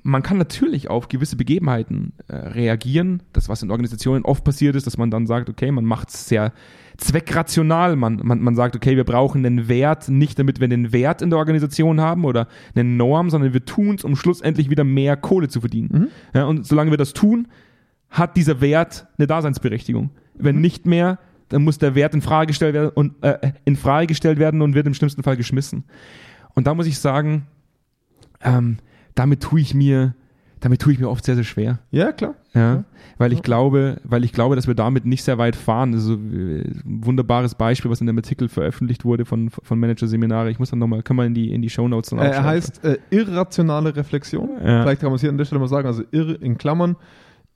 man kann natürlich auf gewisse Begebenheiten äh, reagieren. Das, was in Organisationen oft passiert ist, dass man dann sagt, okay, man macht es sehr zweckrational. Man, man, man sagt, okay, wir brauchen einen Wert, nicht damit wir einen Wert in der Organisation haben oder eine Norm, sondern wir tun es, um schlussendlich wieder mehr Kohle zu verdienen. Ja, und solange wir das tun, hat dieser Wert eine Daseinsberechtigung. Wenn nicht mehr, dann muss der Wert in Frage gestellt werden und äh, in Frage gestellt werden und wird im schlimmsten Fall geschmissen. Und da muss ich sagen, ähm, damit tue ich mir, damit tue ich mir oft sehr, sehr schwer. Ja, klar. Ja, weil ich glaube, weil ich glaube, dass wir damit nicht sehr weit fahren. Also äh, ein wunderbares Beispiel, was in dem Artikel veröffentlicht wurde von, von Manager-Seminare. Ich muss dann nochmal, können wir in die, in die Shownotes dann Äh, er heißt äh, irrationale Reflexion. Ja. Vielleicht kann man es hier an der Stelle mal sagen, also irr, in Klammern,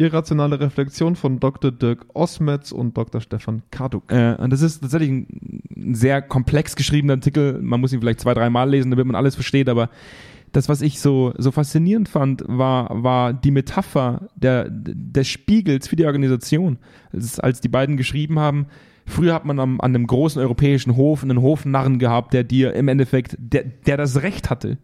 irrationale Reflexion von Dr. Dirk Osmetz und Dr. Stefan Karduk. Äh, und das ist tatsächlich ein, sehr komplex geschriebener Artikel. Man muss ihn vielleicht zwei, dreimal lesen, damit man alles versteht, aber das, was ich so, so faszinierend fand, war, war die Metapher der, des Spiegels für die Organisation. Als, als die beiden geschrieben haben, früher hat man am, an einem großen europäischen Hof einen Hofnarren gehabt, der dir im Endeffekt, der, der das Recht hatte,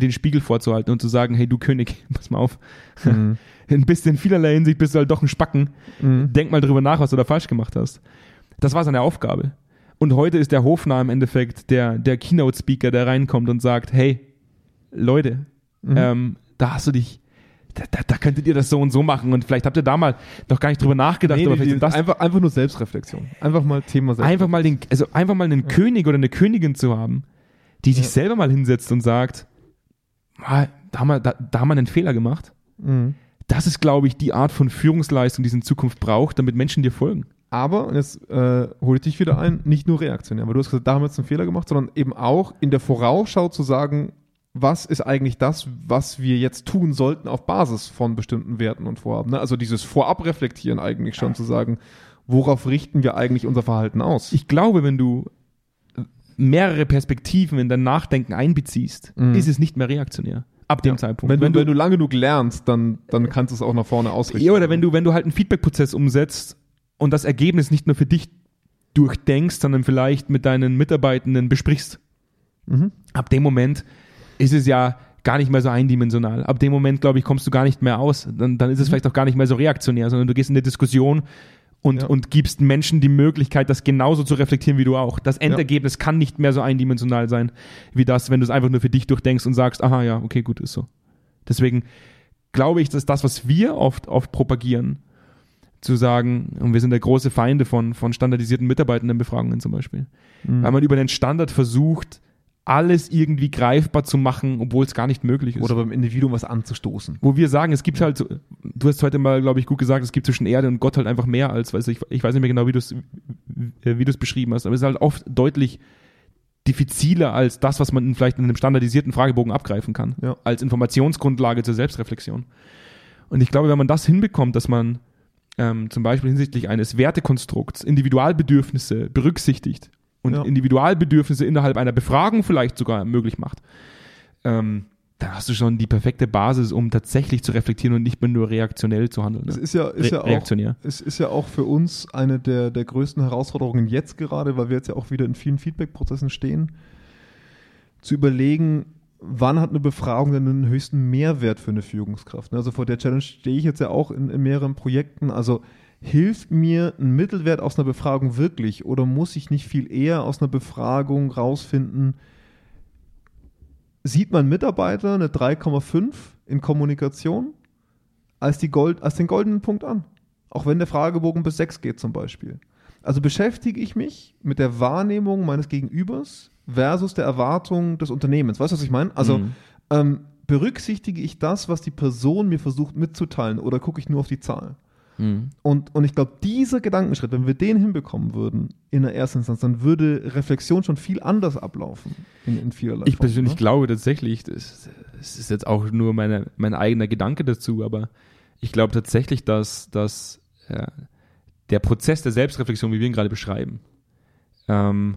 dir den Spiegel vorzuhalten und zu sagen, hey du König, pass mal auf, Mhm. ein bisschen in vielerlei Hinsicht bist du halt doch ein Spacken. Mhm. Denk mal drüber nach, was du da falsch gemacht hast. Das war seine Aufgabe. Und heute ist der Hofnarr im Endeffekt der, der Keynote-Speaker, der reinkommt und sagt, hey, Leute, Mhm. ähm, da hast du dich da, da, da könntet ihr das so und so machen und vielleicht habt ihr da mal noch gar nicht drüber nachgedacht, Nee, aber nee, das einfach, einfach nur Selbstreflexion. Einfach mal Thema Selbstreflexion. einfach mal den, also einfach mal einen König oder eine Königin zu haben, die sich Ja. selber mal hinsetzt und sagt, "Ah, da haben wir, da, da haben wir einen Fehler gemacht. Mhm. Das ist, glaube ich, die Art von Führungsleistung, die es in Zukunft braucht, damit Menschen dir folgen. Aber, und jetzt äh, hole ich dich wieder ein, nicht nur reaktionär, weil du hast gesagt, da haben wir jetzt einen Fehler gemacht, sondern eben auch in der Vorausschau zu sagen, was ist eigentlich das, was wir jetzt tun sollten auf Basis von bestimmten Werten und Vorhaben. Ne? Also dieses Vorab-Reflektieren eigentlich schon zu sagen, worauf richten wir eigentlich unser Verhalten aus? Ich glaube, wenn du mehrere Perspektiven in dein Nachdenken einbeziehst, Mhm. ist es nicht mehr reaktionär. Ab dem Ja. Zeitpunkt. Wenn, du, wenn du lang genug lernst, dann, dann kannst du es auch nach vorne ausrichten. Ja, oder wenn du, wenn du halt einen Feedback-Prozess umsetzt und das Ergebnis nicht nur für dich durchdenkst, sondern vielleicht mit deinen Mitarbeitenden besprichst. Mhm. Ab dem Moment ist es ja gar nicht mehr so eindimensional. Ab dem Moment, glaube ich, kommst du gar nicht mehr aus. Dann, dann ist es vielleicht auch gar nicht mehr so reaktionär, sondern du gehst in eine Diskussion und, Ja. und gibst Menschen die Möglichkeit, das genauso zu reflektieren wie du auch. Das Endergebnis kann nicht mehr so eindimensional sein wie das, wenn du es einfach nur für dich durchdenkst und sagst, aha, ja, okay, gut, ist so. Deswegen glaube ich, dass das, was wir oft, oft propagieren, zu sagen, und wir sind der große Feinde von, von standardisierten Mitarbeitendenbefragungen zum Beispiel, Mhm. weil man über den Standard versucht, alles irgendwie greifbar zu machen, obwohl es gar nicht möglich ist. Oder beim Individuum was anzustoßen. wo wir sagen, es gibt halt, so- du hast heute mal, glaube ich, gut gesagt, es gibt zwischen Erde und Gott halt einfach mehr als, weiß ich, ich weiß nicht mehr genau, wie du es wie du es beschrieben hast, aber es ist halt oft deutlich diffiziler als das, was man vielleicht in einem standardisierten Fragebogen abgreifen kann, Ja. als Informationsgrundlage zur Selbstreflexion. Und ich glaube, wenn man das hinbekommt, dass man ähm, zum Beispiel hinsichtlich eines Wertekonstrukts Individualbedürfnisse berücksichtigt und Ja. Individualbedürfnisse innerhalb einer Befragung vielleicht sogar möglich macht, ähm, dann hast du schon die perfekte Basis, um tatsächlich zu reflektieren und nicht mehr nur reaktionell zu handeln. Es Ne? ist ja, ist ja auch, es ist ja auch für uns eine der, der größten Herausforderungen jetzt gerade, weil wir jetzt ja auch wieder in vielen Feedback-Prozessen stehen, zu überlegen, wann hat eine Befragung denn den höchsten Mehrwert für eine Führungskraft? Also vor der Challenge stehe ich jetzt ja auch in, in mehreren Projekten. Also hilft mir ein Mittelwert aus einer Befragung wirklich oder muss ich nicht viel eher aus einer Befragung rausfinden, sieht mein Mitarbeiter eine 3,5 in Kommunikation als, die Gold, als den goldenen Punkt an? Auch wenn der Fragebogen bis 6 geht zum Beispiel. Also beschäftige ich mich mit der Wahrnehmung meines Gegenübers versus der Erwartung des Unternehmens. Weißt du, was ich meine? Also Mhm. ähm, berücksichtige ich das, was die Person mir versucht mitzuteilen oder gucke ich nur auf die Zahl? Mhm. Und, und ich glaube, dieser Gedankenschritt, wenn wir den hinbekommen würden in der ersten Instanz, dann würde Reflexion schon viel anders ablaufen in, in vielerlei Ich Form, persönlich ne? glaube tatsächlich, das, das ist jetzt auch nur meine, mein eigener Gedanke dazu, aber ich glaube tatsächlich, dass, dass äh, der Prozess der Selbstreflexion, wie wir ihn gerade beschreiben, ähm,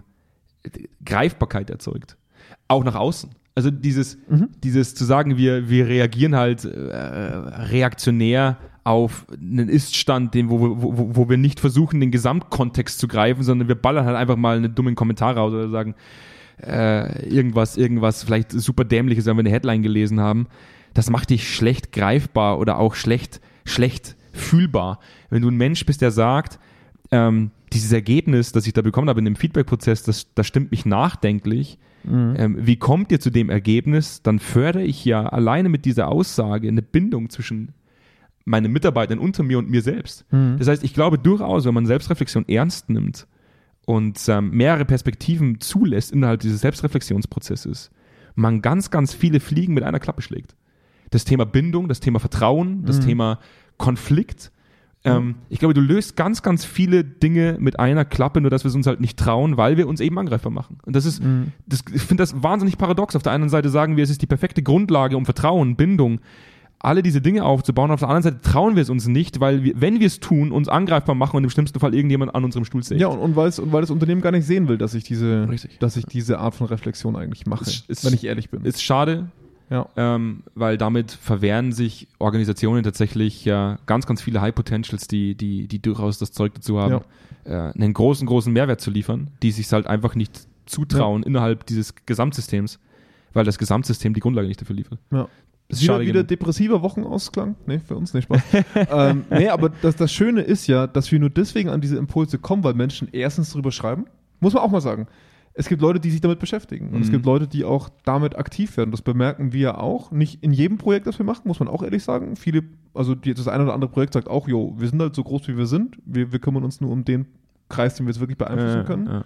Greifbarkeit erzeugt. Auch nach außen. Also dieses, Mhm. dieses zu sagen, wir, wir reagieren halt äh, reaktionär auf einen Ist-Stand, den, wo, wo, wo, wir nicht versuchen, den Gesamtkontext zu greifen, sondern wir ballern halt einfach mal einen dummen Kommentar raus oder sagen, äh, irgendwas, irgendwas vielleicht super dämliches, wenn wir eine Headline gelesen haben. Das macht dich schlecht greifbar oder auch schlecht, schlecht fühlbar. Wenn du ein Mensch bist, der sagt, ähm, dieses Ergebnis, das ich da bekommen habe in dem Feedback-Prozess, das, das stimmt mich nachdenklich. Ähm, wie kommt ihr zu dem Ergebnis? Dann fördere ich ja alleine mit dieser Aussage eine Bindung zwischen meinen Mitarbeitern unter mir und mir selbst. Das heißt, ich glaube durchaus, wenn man Selbstreflexion ernst nimmt und ähm, mehrere Perspektiven zulässt innerhalb dieses Selbstreflexionsprozesses, man ganz, ganz viele Fliegen mit einer Klappe schlägt. Das Thema Bindung, das Thema Vertrauen, das Thema Konflikt. Ähm, ich glaube, du löst ganz, ganz viele Dinge mit einer Klappe, nur dass wir es uns halt nicht trauen, weil wir uns eben angreifbar machen. Und das ist, das, ich finde das wahnsinnig paradox. Auf der einen Seite sagen wir, es ist die perfekte Grundlage, um Vertrauen, Bindung, alle diese Dinge aufzubauen. Auf der anderen Seite trauen wir es uns nicht, weil wir, wenn wir es tun, uns angreifbar machen und im schlimmsten Fall irgendjemand an unserem Stuhl sägt. Ja, und, und, weil es, und weil das Unternehmen gar nicht sehen will, dass ich diese, Richtig. dass ich diese Art von Reflexion eigentlich mache, Es ist- wenn ich ehrlich bin. Ist schade, ja. ähm, weil damit verwehren sich Organisationen tatsächlich ja ganz, ganz viele High Potentials, die, die, die durchaus das Zeug dazu haben, äh, einen großen, großen Mehrwert zu liefern, die sich halt einfach nicht zutrauen innerhalb dieses Gesamtsystems, weil das Gesamtsystem die Grundlage nicht dafür liefert. ja. Ist wieder, wieder depressiver Wochenausklang? Nee, für uns nicht Spaß. ähm, nee, aber das, das Schöne ist ja, dass wir nur deswegen an diese Impulse kommen, weil Menschen erstens drüber schreiben. Muss man auch mal sagen. es gibt Leute, die sich damit beschäftigen. Und es Mhm. gibt Leute, die auch damit aktiv werden. Das bemerken wir auch. Nicht in jedem Projekt, das wir machen, muss man auch ehrlich sagen. Viele, also die, das eine oder andere Projekt sagt auch, jo, wir sind halt so groß, wie wir sind. Wir, wir kümmern uns nur um den Kreis, den wir jetzt wirklich beeinflussen Äh, können. äh.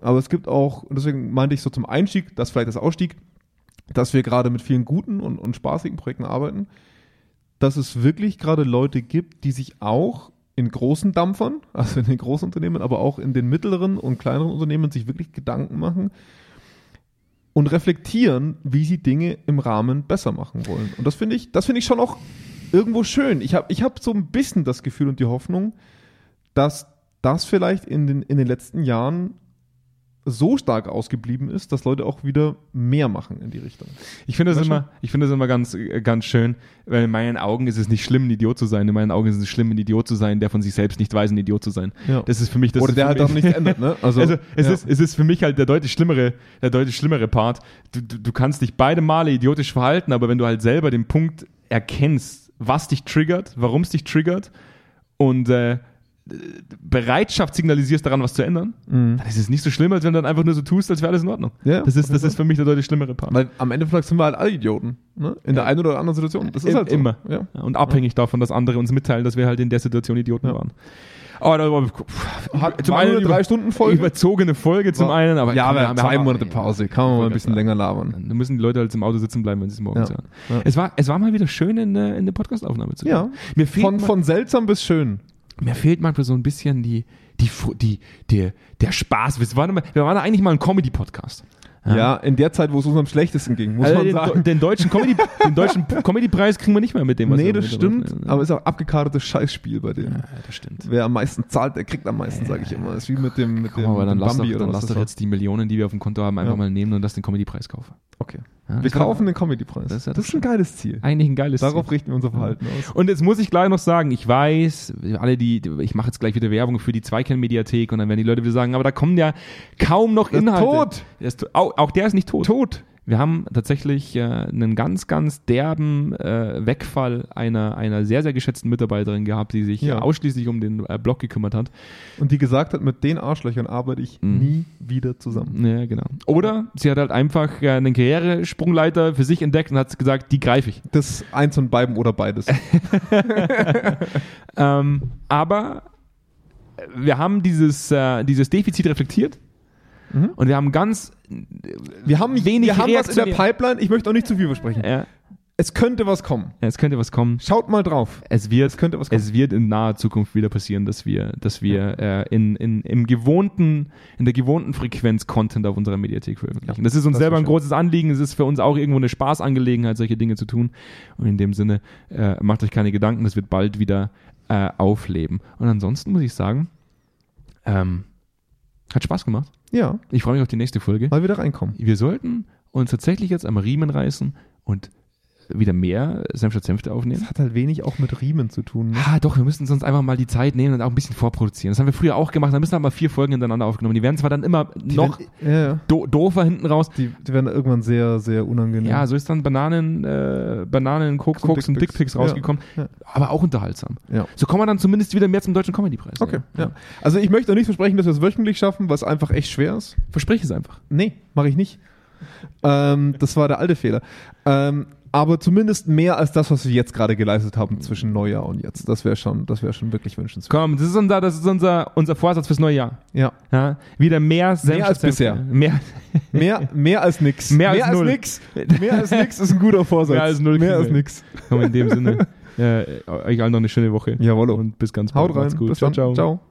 Aber es gibt auch, und deswegen meinte ich so zum Einstieg, das vielleicht das Ausstieg, dass wir gerade mit vielen guten und, und spaßigen Projekten arbeiten, dass es wirklich gerade Leute gibt, die sich auch in großen Dampfern, also in den großen Unternehmen, aber auch in den mittleren und kleineren Unternehmen sich wirklich Gedanken machen und reflektieren, wie sie Dinge im Rahmen besser machen wollen. Und das finde ich, das ich schon auch irgendwo schön. Ich habe ich hab so ein bisschen das Gefühl und die Hoffnung, dass das vielleicht in den, in den letzten Jahren so stark ausgeblieben ist, dass Leute auch wieder mehr machen in die Richtung. Ich finde das immer, ich finde das immer ganz, äh, ganz schön, weil in meinen Augen ist es nicht schlimm, ein Idiot zu sein. In meinen Augen ist es schlimm, ein Idiot zu sein, der von sich selbst nicht weiß, ein Idiot zu sein. Ja. Das ist für mich das. Oder der halt auch nichts ändert, ne? Also, Also, es, ja. ist, es ist für mich halt der deutlich schlimmere, der deutlich schlimmere Part. Du, du, du kannst dich beide Male idiotisch verhalten, aber wenn du halt selber den Punkt erkennst, was dich triggert, warum es dich triggert und äh, Bereitschaft signalisierst, daran was zu ändern, Mhm. dann ist es nicht so schlimm, als wenn du dann einfach nur so tust, als wäre alles in Ordnung. Ja, das ist, das ist für mich der deutlich schlimmere Part. Weil am Ende des Tages sind wir halt alle Idioten. Ne? In der einen oder anderen Situation. Das ist halt so. immer. Ja. Und abhängig davon, dass andere uns mitteilen, dass wir halt in der Situation Idioten Ja. waren. Aber da war Hat zum einen eine drei Stunden Folge. überzogene Folge zum einen, aber ja, aber wir zwei Monate Pause. Kann man mal ein bisschen länger labern. Dann müssen die Leute halt im Auto sitzen bleiben, wenn sie es morgens Ja. hören. Ja. Es, war, es war mal wieder schön, in, äh, in der Podcast-Aufnahme zu Ja. gehen. Mir fehlt, Von, von seltsam bis schön. Mir fehlt manchmal so ein bisschen die, die, Fu- die, der, der Spaß. Wir waren, wir waren eigentlich mal ein Comedy-Podcast. Ja. in der Zeit, wo es uns am schlechtesten ging, muss Also man den, sagen. den deutschen Comedy, den deutschen Comedy-Preis kriegen wir nicht mehr mit dem. was nee, das stimmt. drauf- Aber es ist auch abgekartetes Scheißspiel bei denen. ja, das stimmt. Wer am meisten zahlt, der kriegt am meisten, sage ich immer. Das ist wie mit dem, mit Komm, dem, aber dann dem lass doch, Bambi dann lass doch jetzt die Millionen, die wir auf dem Konto haben, einfach Ja. mal nehmen und das den Comedy-Preis kaufen. Okay. Ja, Wir kaufen den Comedy-Preis. Das Das, ist ist ein geiles Ziel. eigentlich ein geiles Darauf Ziel. richten wir unser Verhalten aus. Und jetzt muss ich gleich noch sagen, ich weiß, alle die, ich mache jetzt gleich wieder Werbung für die Zweikern-Mediathek und dann werden die Leute wieder sagen, aber da kommen ja kaum noch ist Inhalte. tot. Der ist to- auch, auch der ist nicht tot. Tot. Wir haben tatsächlich äh, einen ganz, ganz derben äh, Wegfall einer, einer sehr, sehr geschätzten Mitarbeiterin gehabt, die sich Ja. ausschließlich um den äh, Blog gekümmert hat. Und die gesagt hat, mit den Arschlöchern arbeite ich Mhm. nie wieder zusammen. Ja, genau. Oder sie hat halt einfach äh, einen Karrieresprungleiter für sich entdeckt und hat gesagt, die greife ich. Das eins von beiden oder beides. Ähm, aber wir haben dieses, äh, dieses Defizit reflektiert Mhm. und wir haben ganz Wir haben, Wenig wir haben was in der. Pipeline. Ich möchte auch nicht zu viel versprechen. ja, Es könnte was kommen. es könnte was kommen. Schaut mal drauf. Es wird, Es könnte was kommen. es wird in naher Zukunft wieder passieren, dass wir, dass wir äh, in, in, im gewohnten, in der gewohnten Frequenz Content auf unserer Mediathek veröffentlichen. Ja, das ist uns das selber ein großes Anliegen. Es ist für uns auch irgendwo eine Spaßangelegenheit, solche Dinge zu tun. Und in dem Sinne, äh, macht euch keine Gedanken, das wird bald wieder äh, aufleben. Und ansonsten muss ich sagen, ähm, hat Spaß gemacht. Ja, Ich freue mich auf die nächste Folge. mal wieder reinkommen. Wir sollten uns tatsächlich jetzt am Riemen reißen und wieder mehr Senf statt Senfte aufnehmen. Das hat halt wenig auch mit Riemen zu tun. Ne? Ah, doch, wir müssen uns einfach mal die Zeit nehmen und auch ein bisschen vorproduzieren. Das haben wir früher auch gemacht. Dann müssen wir mal vier Folgen hintereinander aufgenommen. Die werden zwar dann immer Die noch werden, ja, ja. do doofer hinten raus. Die, die werden irgendwann sehr, sehr unangenehm. Ja, so ist dann Bananen, äh, Bananen, Koks, Und Koks und Dickpics. Dickpics Ja, rausgekommen. ja. Aber auch unterhaltsam. So kommen wir dann zumindest wieder mehr zum Deutschen Comedypreis. Okay, ja. Also ich möchte auch nicht versprechen, dass wir es wöchentlich schaffen, was einfach echt schwer ist. Versprich es einfach. Nee, mache ich nicht. Ähm, das war der alte Fehler. Ähm, aber zumindest mehr als das, was wir jetzt gerade geleistet haben zwischen Neujahr und jetzt. Das wäre schon, das wäre schon wirklich wünschenswert. Komm, das ist unser, das ist unser, unser Vorsatz fürs neue Jahr. Ja. Ja, wieder mehr Senf Mehr als bisher. Mehr, Mehr, mehr als nix. Mehr als null. nix. Mehr als nix ist ein guter Vorsatz. Mehr als null Mehr als nix. komm, in dem Sinne. Äh, euch allen noch eine schöne Woche. Jawollo. Und bis ganz bald. Haut rein. Macht's gut. Bis ciao, dann. ciao. ciao.